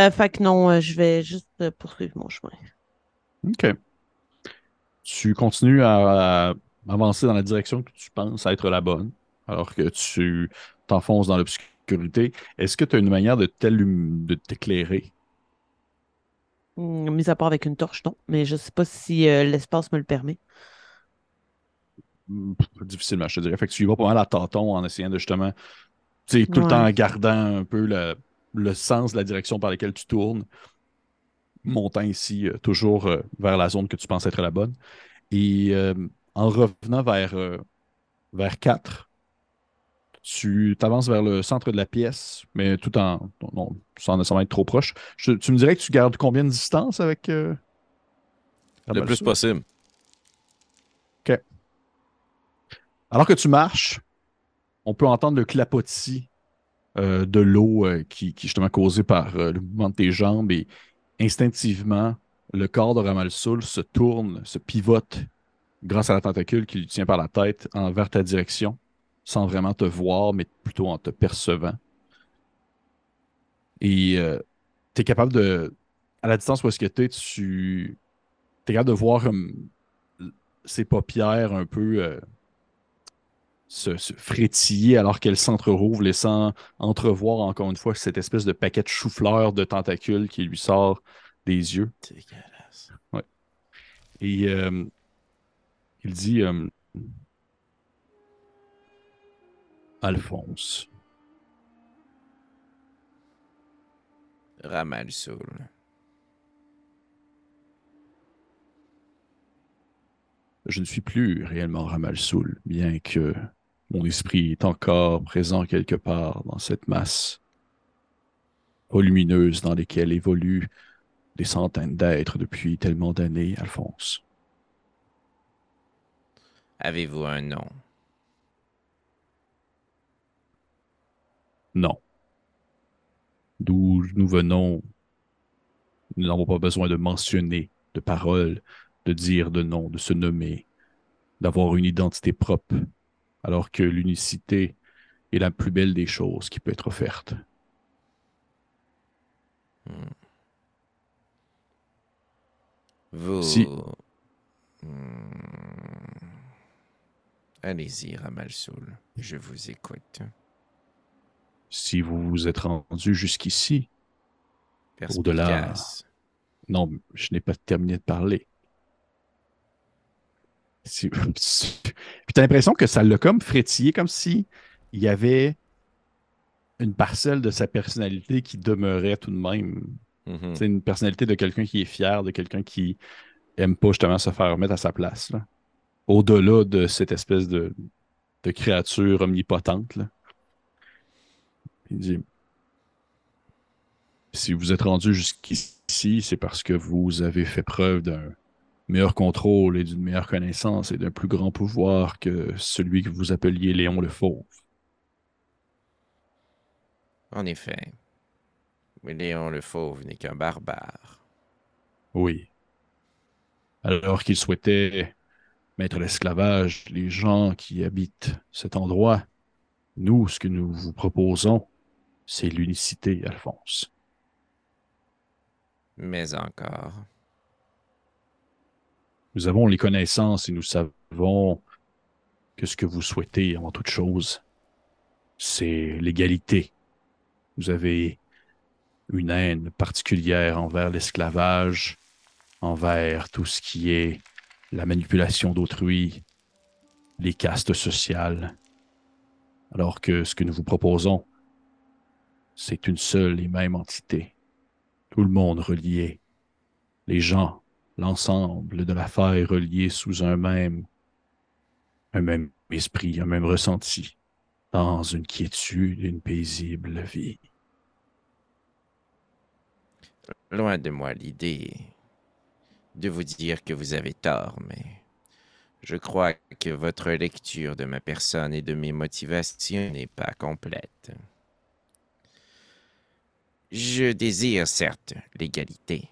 Euh, fait que non, euh, je vais juste euh, poursuivre mon chemin. OK. Tu continues à, à avancer dans la direction que tu penses être la bonne, alors que tu t'enfonces dans l'obscurité. Est-ce que tu as une manière de t'éclairer? Hmm, mis à part avec une torche, non. Mais je sais pas si euh, l'espace me le permet. Hmm, Difficilement, je te dirais. Fait que tu y vas pas mal à tâtons en essayant de justement, tout le temps en gardant un peu le, le sens de la direction par laquelle tu tournes, montant ici euh, toujours euh, vers la zone que tu penses être la bonne. Et euh, en revenant vers, euh, vers 4, tu t'avances vers le centre de la pièce, mais tout en non, sans nécessairement être trop proche. Je- tu me dirais que tu gardes combien de distance avec euh, Le plus possible. Alors que tu marches, on peut entendre le clapotis euh, de l'eau euh, qui, est justement causé par euh, le mouvement de tes jambes et instinctivement, le corps de Ramalsoul se tourne, se pivote grâce à la tentacule qui lui tient par la tête envers ta direction, sans vraiment te voir, mais plutôt en te percevant. Et tu es capable de, à la distance où est-ce que tu es, tu es capable de voir ses paupières un peu se, se frétiller alors qu'elles s'entrerouvrent, laissant entrevoir encore une fois cette espèce de paquet de chou-fleur de tentacules qui lui sort des yeux. Dégueulasse. Et euh, il dit euh, Alphonse, Ramalsoul. je ne suis plus réellement Ramalsoul, bien que mon esprit est encore présent quelque part dans cette masse volumineuse dans laquelle évoluent des centaines d'êtres depuis tellement d'années, Alphonse. Avez-vous un nom? Non. D'où nous venons, nous n'avons pas besoin de mentionner de paroles, de dire de nom, de se nommer, d'avoir une identité propre, alors que l'unicité est la plus belle des choses qui peut être offerte. Vous. Si- Hmm. Allez-y, Ramalsoul. Je vous écoute. Si vous vous êtes rendu jusqu'ici, Au-delà. Non, je n'ai pas terminé de parler. Puis t'as l'impression que ça l'a comme frétillé, comme si il y avait une parcelle de sa personnalité qui demeurait tout de même. Mhm. C'est une personnalité de quelqu'un qui est fier, de quelqu'un qui aime pas justement se faire mettre à sa place. là. Au-delà de cette espèce de, de créature omnipotente. là. Il dit Si vous êtes rendu jusqu'ici, c'est parce que vous avez fait preuve d'un meilleur contrôle et d'une meilleure connaissance et d'un plus grand pouvoir que celui que vous appeliez Léon le Fauve. En effet. Mais Léon le Fauve n'est qu'un barbare. Oui. Alors qu'il souhaitait mettre à l'esclavage les gens qui habitent cet endroit, nous, ce que nous vous proposons, c'est l'unicité, Alphonse. Mais encore. Nous avons les connaissances et nous savons que ce que vous souhaitez avant toute chose, c'est l'égalité. Vous avez une haine particulière envers l'esclavage, envers tout ce qui est la manipulation d'autrui, les castes sociales, alors que ce que nous vous proposons, c'est une seule et même entité. Tout le monde relié. Les gens, l'ensemble de l'affaire relié sous un même, un même esprit, un même ressenti, dans une quiétude une paisible vie. Loin de moi l'idée de vous dire que vous avez tort, mais je crois que votre lecture de ma personne et de mes motivations n'est pas complète. Je désire certes l'égalité,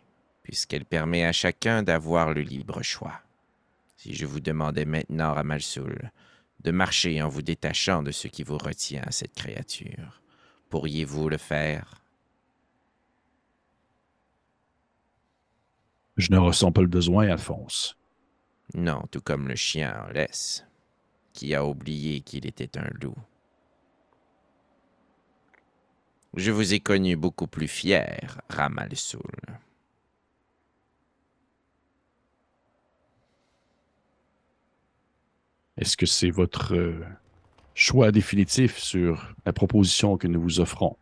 puisqu'elle permet à chacun d'avoir le libre choix. Si je vous demandais maintenant, Ramalsoul, de marcher en vous détachant de ce qui vous retient à cette créature, pourriez-vous le faire? Je ne ressens pas le besoin, Alphonse. Non, tout comme le chien en laisse, qui a oublié qu'il était un loup. Je vous ai connu beaucoup plus fier, Ramalsoul. Est-ce que c'est votre euh, choix définitif sur la proposition que nous vous offrons?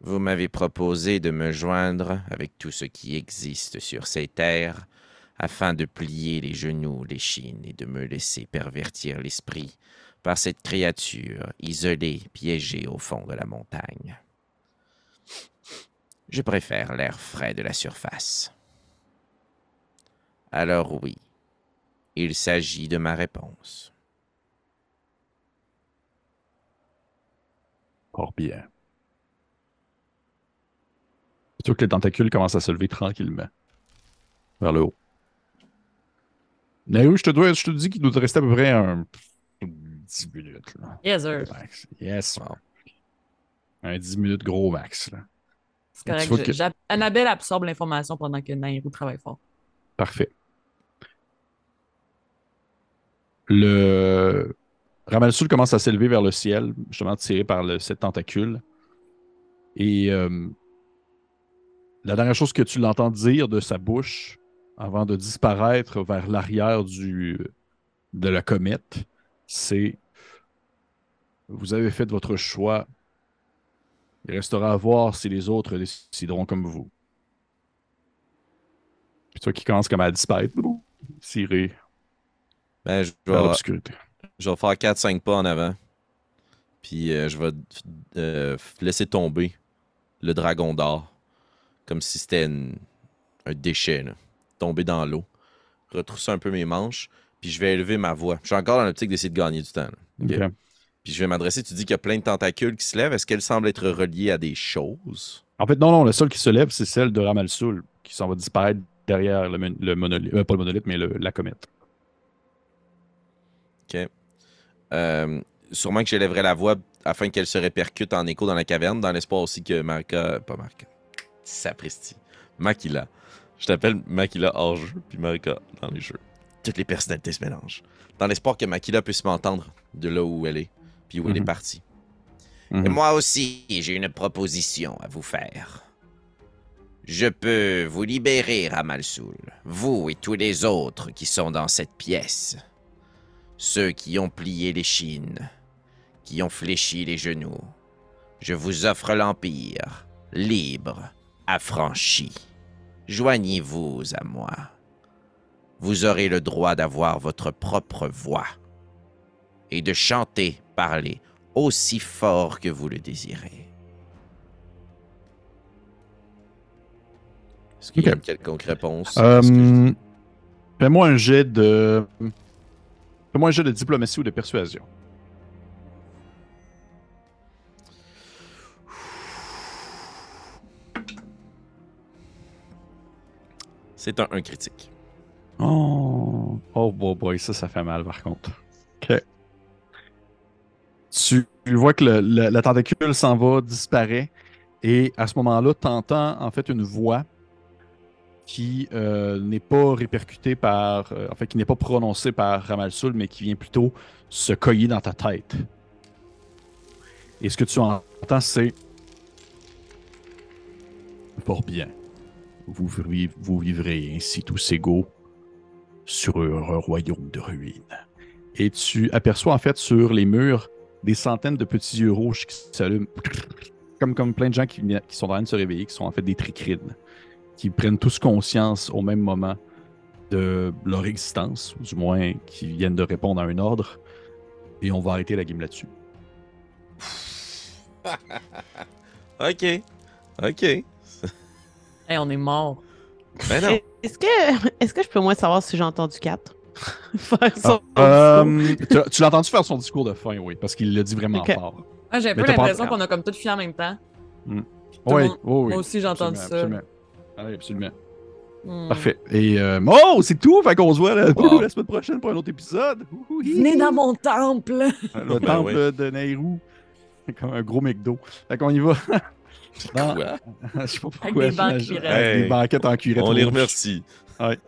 Vous m'avez proposé de me joindre avec tout ce qui existe sur ces terres afin de plier les genoux, les chines et de me laisser pervertir l'esprit par cette créature isolée, piégée au fond de la montagne. Je préfère l'air frais de la surface. Alors oui, il s'agit de ma réponse. Fort bien. Plutôt que les tentacules commencent à se lever tranquillement vers le haut. Nairou, je te, dois, je te dis qu'il doit te rester à peu près un 10 minutes. Là. Yes, sir. Max. Yes. sir. Un 10 minutes gros max. Là. C'est correct. je- que- Annabelle absorbe l'information pendant que Nairou travaille fort. Parfait. Le Ramalsoul commence à s'élever vers le ciel, justement tiré par le, cette tentacule. Et euh, la dernière chose que tu l'entends dire de sa bouche, avant de disparaître vers l'arrière du de la comète, c'est Vous avez fait votre choix. Il restera à voir si les autres décideront comme vous. Puis toi qui commence comme à disparaître, tiré Ben, je vais, l'obscurité. je vais faire 4-5 pas en avant. Puis euh, je vais euh, laisser tomber le dragon d'or. Comme si c'était un déchet, là. Tomber dans l'eau. Retrousser un peu mes manches. Puis je vais élever ma voix. Je suis encore dans l'optique d'essayer de gagner du temps. Puis je vais m'adresser, tu dis qu'il y a plein de tentacules qui se lèvent. Est-ce qu'elles semblent être reliées à des choses? En fait, non, non, le seul qui se lève, c'est celle de Ramalsoul, qui s'en va disparaître derrière le, mon- le monolithe. euh, pas le monolithe, mais le- la comète. OK. Euh, sûrement que j'élèverai la voix afin qu'elle se répercute en écho dans la caverne, dans l'espoir aussi que Marca. Pas Marca. Sapristi. Makila. Je t'appelle Makila hors jeu, puis Marca dans les jeux. Toutes les personnalités se mélangent. Dans l'espoir que Makila puisse m'entendre de là où elle est, puis où elle est Mhm. partie. Mhm. Et moi aussi, j'ai une proposition à vous faire. Je peux vous libérer, Ramalsoul, vous et tous les autres qui sont dans cette pièce. Ceux qui ont plié les chines, qui ont fléchi les genoux. Je vous offre l'Empire, libre, affranchi. Joignez-vous à moi. Vous aurez le droit d'avoir votre propre voix et de chanter, parler aussi fort que vous le désirez. Est-ce qu'il y a une quelconque réponse? Euh, je? Fais-moi un jet de. Fais-moi un jet de diplomatie ou de persuasion. C'est un 1 critique. Oh, oh boy, boy, ça, ça fait mal par contre. Ok. Tu, tu vois que le- le- la tentacule s'en va, disparaît, et à ce moment-là, tu entends en fait une voix qui euh, n'est pas répercutée par. euh, en fait, qui n'est pas prononcée par Ramalsoul, mais qui vient plutôt se cogner dans ta tête. Et ce que tu entends, c'est. Fort bien. Vous, vi- vous vivrez ainsi tous égaux sur un royaume de ruines. Et tu aperçois en fait sur les murs des centaines de petits yeux rouges qui s'allument, comme, comme plein de gens qui sont en train de se réveiller, qui sont en fait des tricrines, qui prennent tous conscience au même moment de leur existence, ou du moins qui viennent de répondre à un ordre. Et on va arrêter la game là-dessus. Ok. Ok. Hey, on est mort. Ben non. Est-ce que, est-ce que je peux moins savoir si j'ai entendu 4 faire son Ah, discours? euh, tu tu l'as entendu faire son discours de fin, oui, parce qu'il l'a dit vraiment fort. Ah, j'ai un peu l'impression qu'on a comme tout fini en même temps. Le Oui, monde- oui, oui. Moi aussi, j'ai entendu ça. absolument. Ah oui, absolument. Hmm. Parfait. Et euh, oh, c'est tout. Fait qu'on se voit la, Wow. la semaine prochaine pour un autre épisode. Venez dans mon temple! le Ben temple ouais. de Nairou. C'est comme un gros McDo. Fait qu'on y va. Dans- Quoi? Je sais pas pourquoi. Avec des Hey. Banquettes en cuirette. On les remercie.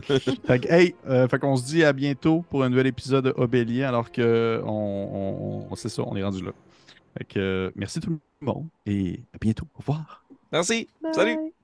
Fait que, hey, euh, fait qu'on se dit à bientôt pour un nouvel épisode de Obélien, alors que on, on, c'est ça, on est rendu là. Fait que, euh, merci tout le monde et à bientôt. Au revoir. Merci. Bye. Salut.